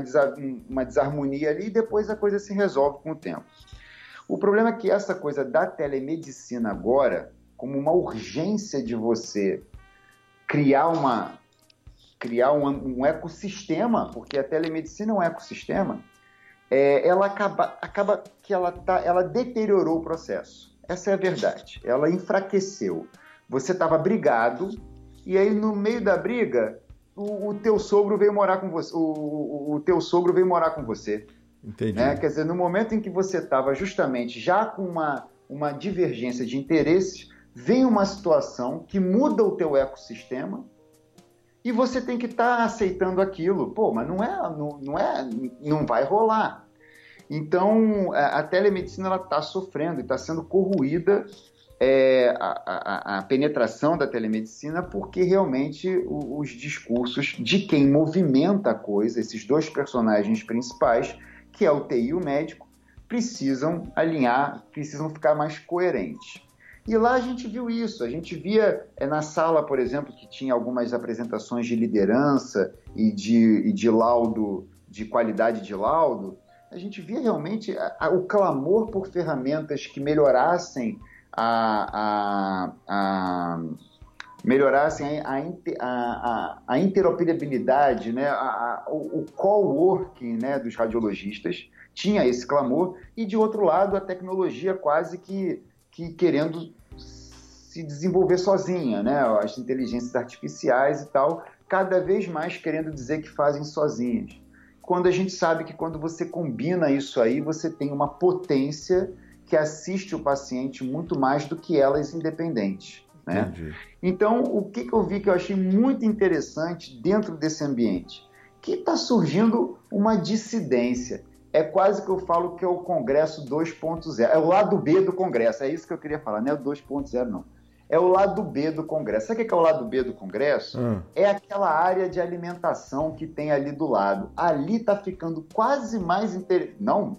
uma desarmonia ali e depois a coisa se resolve com o tempo. O problema é que essa coisa da telemedicina agora, como uma urgência de você criar uma criar um, um ecossistema, porque a telemedicina é um ecossistema, é, ela acaba, acaba que ela, tá, ela deteriorou o processo. Essa é a verdade. Ela enfraqueceu. Você estava brigado e aí no meio da briga o, o, teu sogro veio morar com você. O, o, o teu sogro veio morar com você. Entendi. Né? Quer dizer, no momento em que você estava justamente já com uma, uma divergência de interesses, vem uma situação que muda o teu ecossistema e você tem que estar tá aceitando aquilo. Pô, mas não é, não, não é, não vai rolar. Então, a, telemedicina está sofrendo e está sendo corroída é, a, a, a, penetração da telemedicina porque realmente os, os discursos de quem movimenta a coisa, esses dois personagens principais, que é o TI e o médico, precisam alinhar, precisam ficar mais coerentes. E lá a gente viu isso, a gente via é, na sala, por exemplo, que tinha algumas apresentações de liderança e de, e de laudo, de qualidade de laudo, a gente via realmente a, a, o clamor por ferramentas que melhorassem a, a melhorassem a, a, a, interoperabilidade, né, a, o, o co-working né, dos radiologistas, tinha esse clamor, e de outro lado a tecnologia quase que, que querendo se desenvolver sozinha, né? As inteligências artificiais e tal, cada vez mais querendo dizer que fazem sozinhas. Quando a gente sabe que quando você combina isso aí, você tem uma potência que assiste o paciente muito mais do que elas independentes. Né? Então, o que, que eu vi que eu achei muito interessante dentro desse ambiente? Que está surgindo uma dissidência. É quase que eu falo que é o Congresso 2.0. É o lado B do Congresso. É isso que eu queria falar, não é o 2.0, não. É o lado B do Congresso. Sabe o que é o lado B do Congresso? Hum. É aquela área de alimentação que tem ali do lado. Ali está ficando quase mais interessante. Não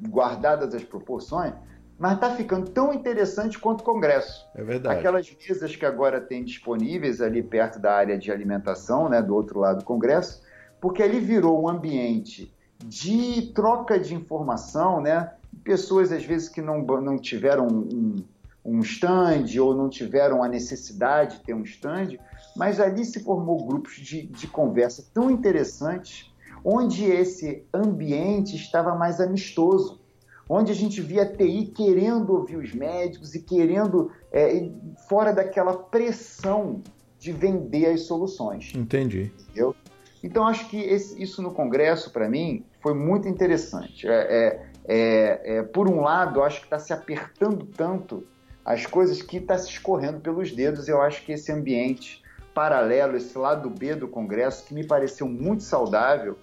guardadas as proporções, mas está ficando tão interessante quanto o Congresso. É verdade. Aquelas mesas que agora tem disponíveis ali perto da área de alimentação, né, do outro lado do Congresso, porque ali virou um ambiente de troca de informação, né? Pessoas às vezes que não, não tiveram um, um stand ou não tiveram a necessidade de ter um stand, mas ali se formou grupos de, de conversa tão interessantes, onde esse ambiente estava mais amistoso onde a gente via a TI querendo ouvir os médicos e querendo, é, fora daquela pressão de vender as soluções. Entendi. Entendeu? Então, acho que esse, isso no Congresso, para mim, foi muito interessante. É, é, é, é por um lado, acho que está se apertando tanto as coisas que está se escorrendo pelos dedos. Eu acho que esse ambiente paralelo, esse lado B do Congresso, que me pareceu muito saudável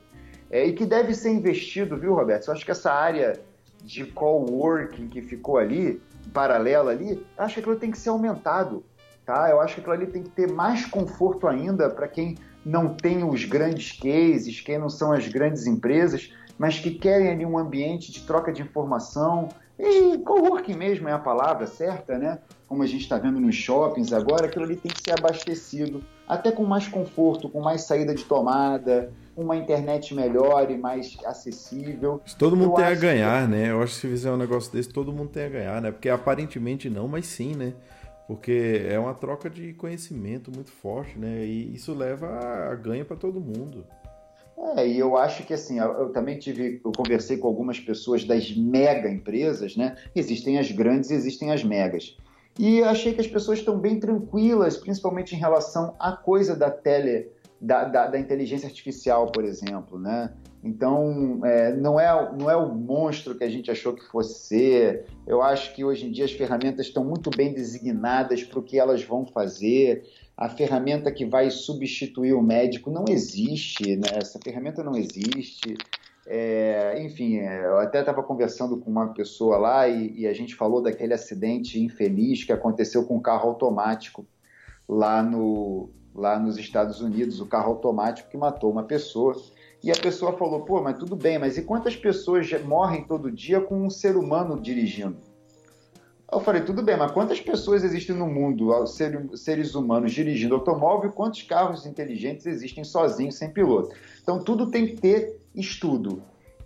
é, e que deve ser investido, viu, Roberto? Eu acho que essa área de coworking que ficou ali, paralela ali, acho que aquilo tem que ser aumentado, tá? Eu acho que aquilo ali tem que ter mais conforto ainda para quem não tem os grandes cases, quem não são as grandes empresas, mas que querem ali um ambiente de troca de informação, e coworking mesmo é a palavra certa, né? Como a gente está vendo nos shoppings agora, aquilo ali tem que ser abastecido, até com mais conforto, com mais saída de tomada, uma internet melhor e mais acessível. Todo mundo Eu tem a ganhar, que... né? Eu acho que se fizer um negócio desse, todo mundo tem a ganhar, né? Porque aparentemente não, mas sim, né? Porque é uma troca de conhecimento muito forte, né? E isso leva a ganho para todo mundo. É, e eu acho que assim, eu, também tive, eu conversei com algumas pessoas das mega empresas, né? Existem as grandes e existem as megas. E achei que as pessoas estão bem tranquilas, principalmente em relação à coisa da tele, da, da, da inteligência artificial, por exemplo, né? Então, é, não, é, não é o monstro que a gente achou que fosse ser. Eu acho que hoje em dia as ferramentas estão muito bem designadas para o que elas vão fazer. A ferramenta que vai substituir o médico não existe, né? essa ferramenta não existe. É, enfim, é, eu até estava conversando com uma pessoa lá e, e, a gente falou daquele acidente infeliz que aconteceu com o carro automático lá, no, lá nos Estados Unidos, o carro automático que matou uma pessoa. E a pessoa falou: pô, mas tudo bem, mas e quantas pessoas morrem todo dia com um ser humano dirigindo? Eu falei: tudo bem, mas quantas pessoas existem no mundo, seres humanos dirigindo automóvel, e quantos carros inteligentes existem sozinhos, sem piloto? Então tudo tem que ter estudo.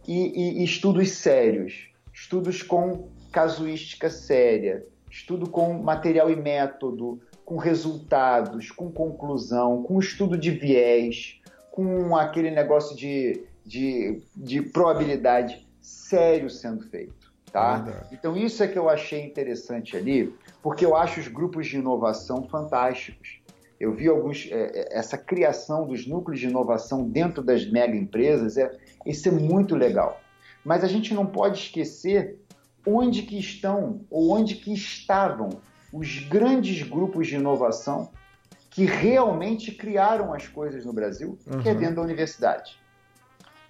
E, e, estudos sérios, estudos com casuística séria, estudo com material e método, com resultados, com conclusão, com estudo de viés, com aquele negócio de, de, de probabilidade sério sendo feito. Tá? Então isso é que eu achei interessante ali, porque eu acho os grupos de inovação fantásticos. Eu vi alguns é, é essa criação dos núcleos de inovação dentro das mega empresas, é, isso é muito legal. Mas a gente não pode esquecer onde que estão ou onde que estavam os grandes grupos de inovação que realmente criaram as coisas no Brasil, uhum. que é uhum. dentro da universidade.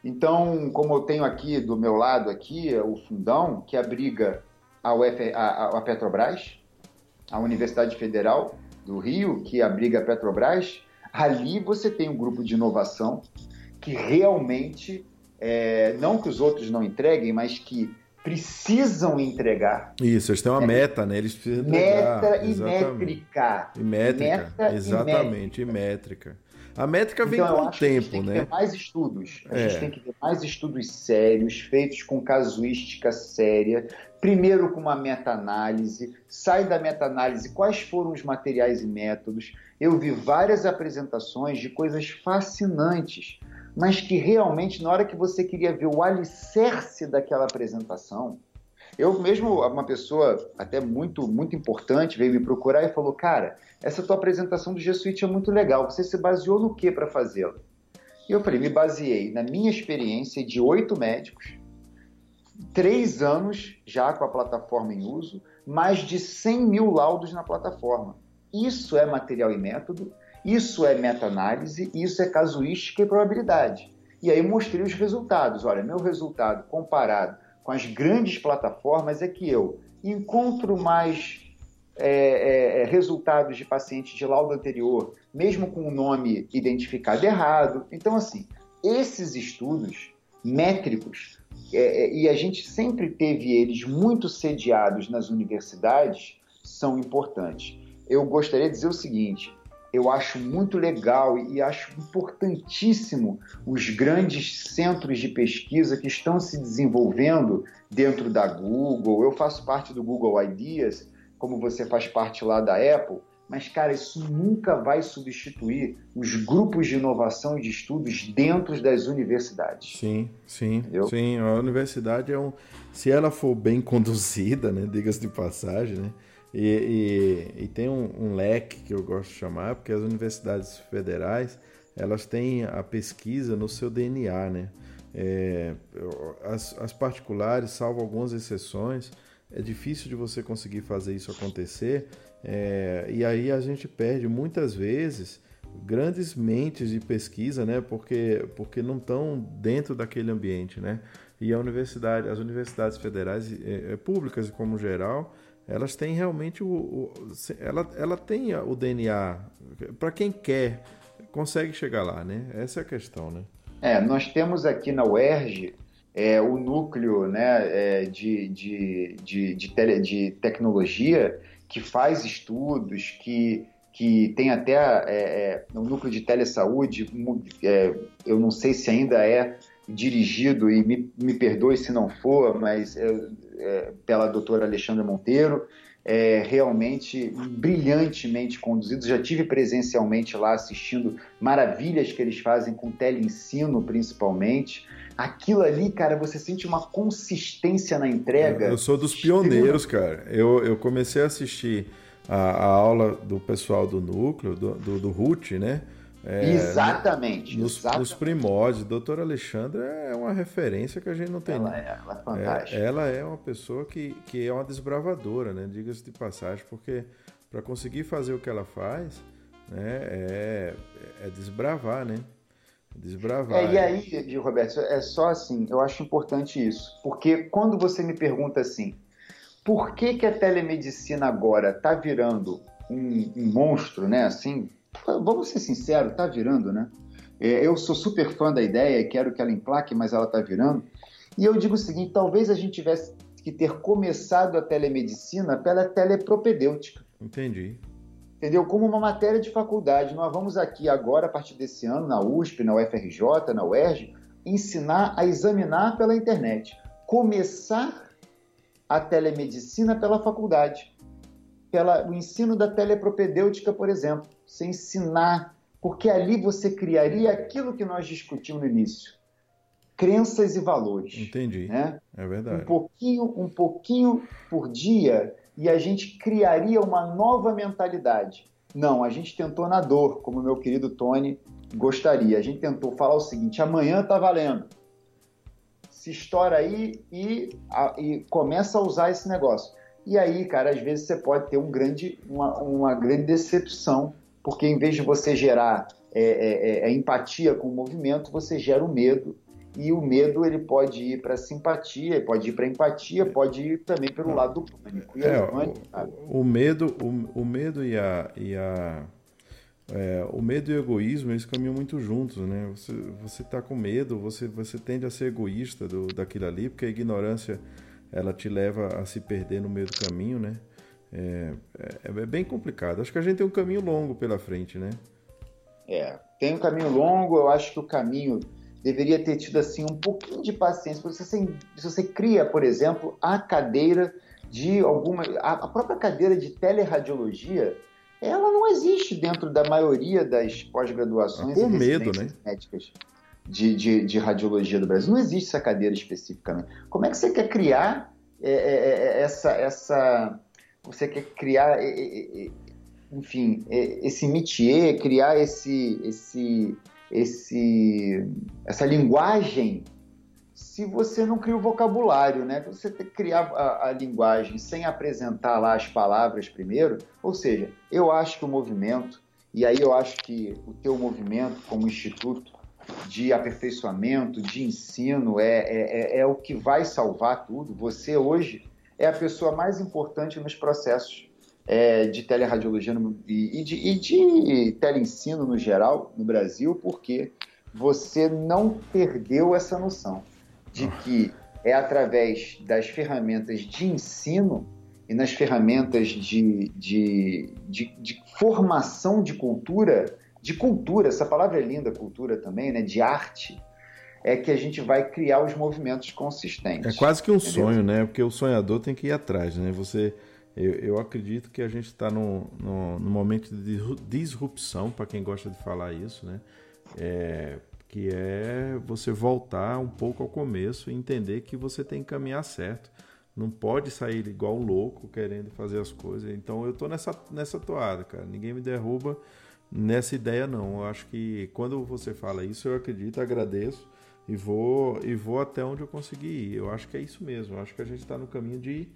Então, como eu tenho aqui do meu lado aqui o Fundão, que abriga a, UF, a, a Petrobras, a Universidade Federal do Rio, que abriga a Petrobras, ali você tem um grupo de inovação que realmente, é, não que os outros não entreguem, mas que precisam entregar. Isso, eles têm uma é, meta, né? Eles precisam entregar. Meta e métrica. E métrica, meta exatamente, e métrica. A métrica vem então, com o tempo, tem né? Que ter mais estudos. A é. gente tem que ter mais estudos sérios, feitos com casuística séria. Primeiro com uma meta-análise. Sai da meta-análise quais foram os materiais e métodos. Eu vi várias apresentações de coisas fascinantes mas que realmente, na hora que você queria ver o alicerce daquela apresentação, eu mesmo, uma pessoa até muito, muito importante, veio me procurar e falou: Cara, essa tua apresentação do G é muito legal, você se baseou no que para fazê-la? E eu falei: Me baseei na minha experiência de oito médicos, três anos já com a plataforma em uso, mais de 100 mil laudos na plataforma. Isso é material e método, isso é meta-análise, isso é casuística e probabilidade. E aí mostrei os resultados. Olha, meu resultado comparado com as grandes plataformas é que eu encontro mais é, é, é, resultados de pacientes de laudo anterior, mesmo com o nome identificado errado. Então, assim, esses estudos métricos, é, é, e a gente sempre teve eles muito sediados nas universidades, são importantes. Eu gostaria de dizer o seguinte: eu acho muito legal e acho importantíssimo os grandes centros de pesquisa que estão se desenvolvendo dentro da Google. Eu faço parte do Google Ideas, como você faz parte lá da Apple, mas, cara, isso nunca vai substituir os grupos de inovação e de estudos dentro das universidades. Sim, sim, Entendeu? sim. A universidade é um. Se ela for bem conduzida, né? Diga-se de passagem, né? E, e, e tem um, um, leque que eu gosto de chamar, porque as universidades federais elas têm a pesquisa no seu DNA, né? É, as, as particulares, salvo algumas exceções, é difícil de você conseguir fazer isso acontecer, é, e aí a gente perde muitas vezes grandes mentes de pesquisa, né? Porque, porque não estão dentro daquele ambiente, né? E a universidade, as universidades federais é, é, públicas como geral, elas têm realmente o, o ela, ela tem o DNA para quem quer consegue chegar lá, né? Essa é a questão, né? É, nós temos aqui na UERJ é, o núcleo né, é, de, de, de, de, tele, de tecnologia que faz estudos, que, que tem até é, é, o núcleo de telesaúde, é, eu não sei se ainda é dirigido, e me, me perdoe se não for, mas é, é, pela doutora Alexandra Monteiro, é, realmente brilhantemente conduzido. Já tive presencialmente lá assistindo maravilhas que eles fazem com teleensino, principalmente aquilo ali, cara, você sente uma consistência na entrega. Eu sou dos pioneiros, cara. Eu, eu comecei a assistir a, a aula do pessoal do núcleo, do, do, do RUT, né? É, exatamente, nos, exatamente. Nos primórdios. Doutora Alexandra é uma referência que a gente não tem. Ela é, ela é fantástica. É, ela é uma pessoa que, que é uma desbravadora, né? Diga-se de passagem, porque para conseguir fazer o que ela faz, né, é, é desbravar, né? Desbravar. É, e aí, Roberto, é só assim, eu acho importante isso. Porque quando você me pergunta assim, por que, que a telemedicina agora está virando um, um, monstro, né? Assim, vamos ser sinceros, está virando, né? É, eu sou super fã da ideia e quero que ela emplaque, mas ela está virando. E eu digo o seguinte: talvez a gente tivesse que ter começado a telemedicina pela telepropedêutica. Entendi entendeu? Como uma matéria de faculdade. Nós vamos aqui agora, a partir desse ano, na USP, na UFRJ, na UERJ, ensinar a examinar pela internet. Começar a telemedicina pela faculdade. Pela, o ensino da telepropedêutica, por exemplo. Você ensinar, porque ali você criaria aquilo que nós discutimos no início. Crenças e valores. Entendi. Né? É verdade. Um pouquinho, um pouquinho por dia e a gente criaria uma nova mentalidade. Não, a gente tentou na dor, como meu querido Tony gostaria. A gente tentou falar o seguinte: amanhã está valendo. Se estoura aí e, a, e começa a usar esse negócio. E aí, cara, às vezes você pode ter um grande, uma, uma grande decepção, porque em vez de você gerar é, é, é, empatia com o movimento, você gera o medo e o medo ele pode ir para simpatia, pode ir para empatia, pode ir também pelo lado do pânico. É, o, o, medo, o, o, medo e a, e a é, o medo e o egoísmo eles caminham muito juntos, né? Você você está com medo, você você tende a ser egoísta do, daquilo ali, porque a ignorância ela te leva a se perder no meio do caminho, né? É, é, é bem complicado. Acho que a gente tem um caminho longo pela frente, né? É, tem um caminho longo. Eu acho que o caminho deveria ter tido assim um pouquinho de paciência. Porque se você, cria, por exemplo, a cadeira de alguma. A, própria cadeira de teleradiologia, ela não existe dentro da maioria das pós-graduações medo, né? médicas de, de, de, radiologia do Brasil. Não existe essa cadeira especificamente. Como é que você quer criar é, é, é, essa, essa. Você quer criar. enfim, esse métier, criar esse, esse esse, essa linguagem se você não cria o vocabulário, né? Você criar a, a, linguagem sem apresentar lá as palavras primeiro. Ou seja, eu acho que o movimento, e aí eu acho que o teu movimento como instituto de aperfeiçoamento, de ensino, é, é, é, é o que vai salvar tudo. Você hoje é a pessoa mais importante nos processos é, de teleradiologia no, e, e, de, e de teleensino no geral no Brasil, porque você não perdeu essa noção de ah. que é através das ferramentas de ensino e nas ferramentas de, de, de, de, formação de cultura, de cultura, essa palavra é linda, cultura também, né, de arte, é que a gente vai criar os movimentos consistentes. É quase que um entendeu? sonho, né? Porque o sonhador tem que ir atrás, né? Você, eu, eu acredito que a gente está no, no, momento de disrupção, para quem gosta de falar isso, né? É, que é você voltar um pouco ao começo e entender que você tem que caminhar certo. Não pode sair igual louco querendo fazer as coisas. Então eu tô nessa, nessa toada, cara. Ninguém me derruba nessa ideia, não. Eu acho que quando você fala isso, eu acredito, agradeço e vou, e vou até onde eu conseguir ir. Eu acho que é isso mesmo. Eu acho que a gente está no caminho de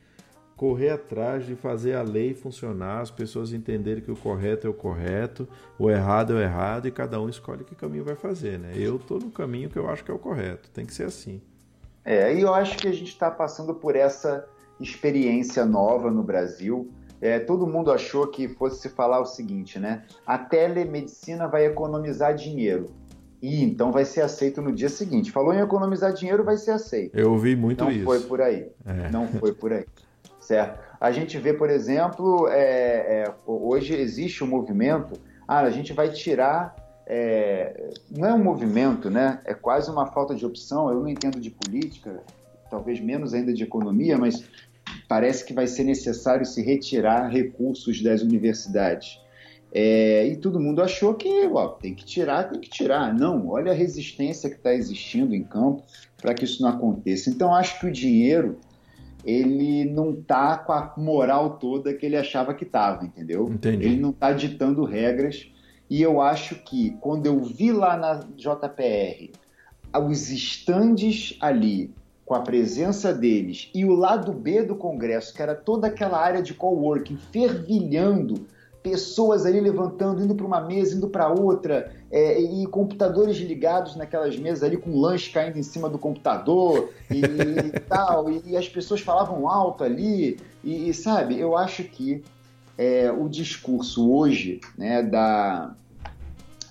correr atrás de fazer a lei funcionar, as pessoas entenderem que o correto é o correto, o errado é o errado e cada um escolhe que caminho vai fazer, né? Eu estou no caminho que eu acho que é o correto, tem que ser assim. É, e eu acho que a gente está passando por essa experiência nova no Brasil. É, todo mundo achou que fosse se falar o seguinte, né? A telemedicina vai economizar dinheiro. E então vai ser aceito no dia seguinte. Falou em economizar dinheiro, vai ser aceito. Eu ouvi muito Não isso. Não foi por aí. É. Não foi por aí certo? A gente vê, por exemplo, é, é, hoje existe um movimento, ah, a gente vai tirar, é, não é um movimento, né? É quase uma falta de opção. Eu não entendo de política, talvez menos ainda de economia, mas parece que vai ser necessário se retirar recursos das universidades. É, e todo mundo achou que ó, tem que tirar, tem que tirar. Não, olha a resistência que está existindo em campo para que isso não aconteça. Então, acho que o dinheiro ele não tá com a moral toda que ele achava que tava, entendeu? Entendi. Ele não tá ditando regras. E eu acho que quando eu vi lá na JPR os estandes ali, com a presença deles, e o lado B do Congresso, que era toda aquela área de coworking fervilhando pessoas ali levantando, indo para uma mesa, indo para outra, é, e computadores ligados naquelas mesas ali com lanche caindo em cima do computador e, e tal, e, e, as pessoas falavam alto ali, e, e sabe, eu acho que é, o discurso hoje, né, da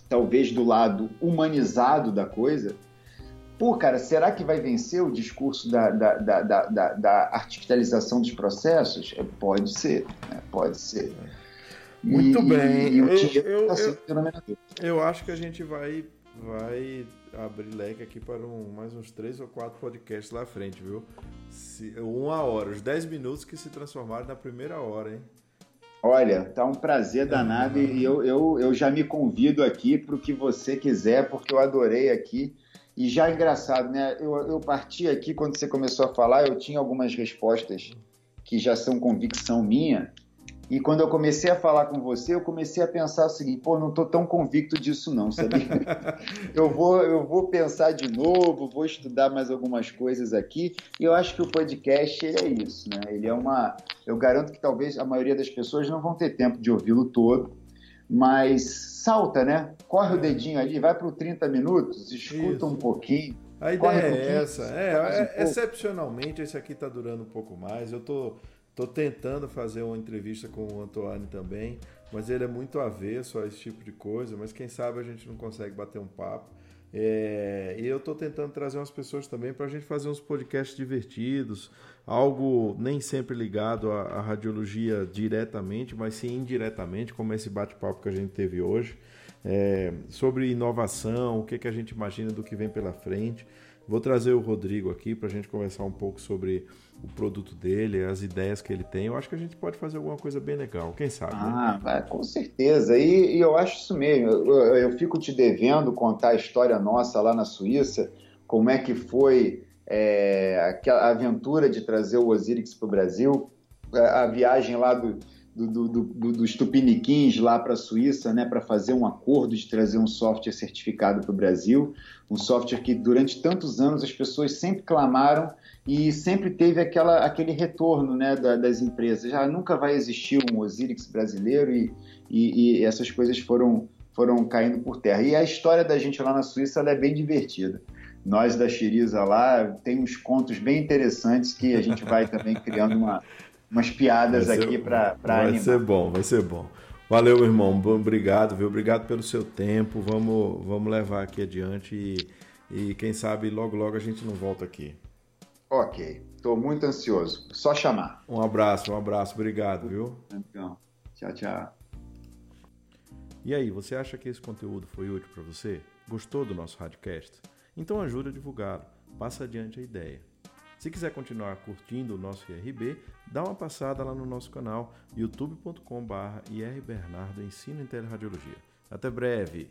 talvez do lado humanizado da coisa, pô, cara, será que vai vencer o discurso da, da, da, da, da artificialização dos processos? É, pode ser, né? pode ser. Muito e, bem. E, eu, eu, eu, eu, acho que a gente vai, vai abrir leque aqui para um, mais uns três ou quatro podcasts lá à frente, viu? Se, uma hora, os dez minutos que se transformaram na primeira hora, hein? Olha, tá um prazer danado uhum. e eu, eu, eu já me convido aqui para o que você quiser, porque eu adorei aqui. E já é engraçado, né? Eu, eu parti aqui quando você começou a falar, eu tinha algumas respostas que já são convicção minha, e quando eu comecei a falar com você, eu comecei a pensar o seguinte: pô, não estou tão convicto disso, não, sabia? eu, vou, eu vou pensar de novo, vou estudar mais algumas coisas aqui. E eu acho que o podcast ele é isso, né? Ele é uma. Eu garanto que talvez a maioria das pessoas não vão ter tempo de ouvi-lo todo, mas salta, né? Corre o dedinho ali, vai para o 30 minutos, escuta isso. um pouquinho. A ideia é essa. É, é, excepcionalmente, esse aqui está durando um pouco mais. Eu estou. Tô Estou tentando fazer uma entrevista com o Antoine também, mas ele é muito avesso a esse tipo de coisa, mas quem sabe a gente não consegue bater um papo. É, e eu estou tentando trazer umas pessoas também para a gente fazer uns podcasts divertidos, algo nem sempre ligado à, à, radiologia diretamente, mas sim indiretamente, como esse bate-papo que a gente teve hoje, é, sobre inovação, o que, que a gente imagina do que vem pela frente. Vou trazer o Rodrigo aqui para a gente conversar um pouco sobre o produto dele, as ideias que ele tem. Eu acho que a gente pode fazer alguma coisa bem legal, quem sabe? Né? Ah, né? com certeza. E, e, eu acho isso mesmo. Eu, eu, fico te devendo contar a história nossa lá na Suíça, como é que foi é, a aventura de trazer o Osirix para o Brasil, a, a, viagem lá do, do, do, do, dos tupiniquins lá para a Suíça, né, para fazer um acordo de trazer um software certificado para o Brasil, um software que durante tantos anos as pessoas sempre clamaram e sempre teve aquela, aquele retorno né, da, das empresas. Já nunca vai existir um Osirix brasileiro e, e, e, essas coisas foram, foram caindo por terra. E a história da gente lá na Suíça é bem divertida. Nós da Xiriza lá tem uns contos bem interessantes que a gente vai também criando uma, umas piadas ser, aqui para Vai animar. ser bom, vai ser bom. Valeu, meu irmão. Obrigado, viu? Obrigado pelo seu tempo. Vamos, vamos levar aqui adiante e, e quem sabe logo, logo a gente não volta aqui. Ok. Estou muito ansioso. Só chamar. Um abraço, um abraço. Obrigado, viu? Então, tchau, tchau. E aí, você acha que esse conteúdo foi útil para você? Gostou do nosso podcast? Então ajuda a divulgá-lo. Passa adiante a ideia. Se quiser continuar curtindo o nosso IRB, dá uma passada lá no nosso canal youtube.com/irbernardo ensino em teleradiologia. Até breve.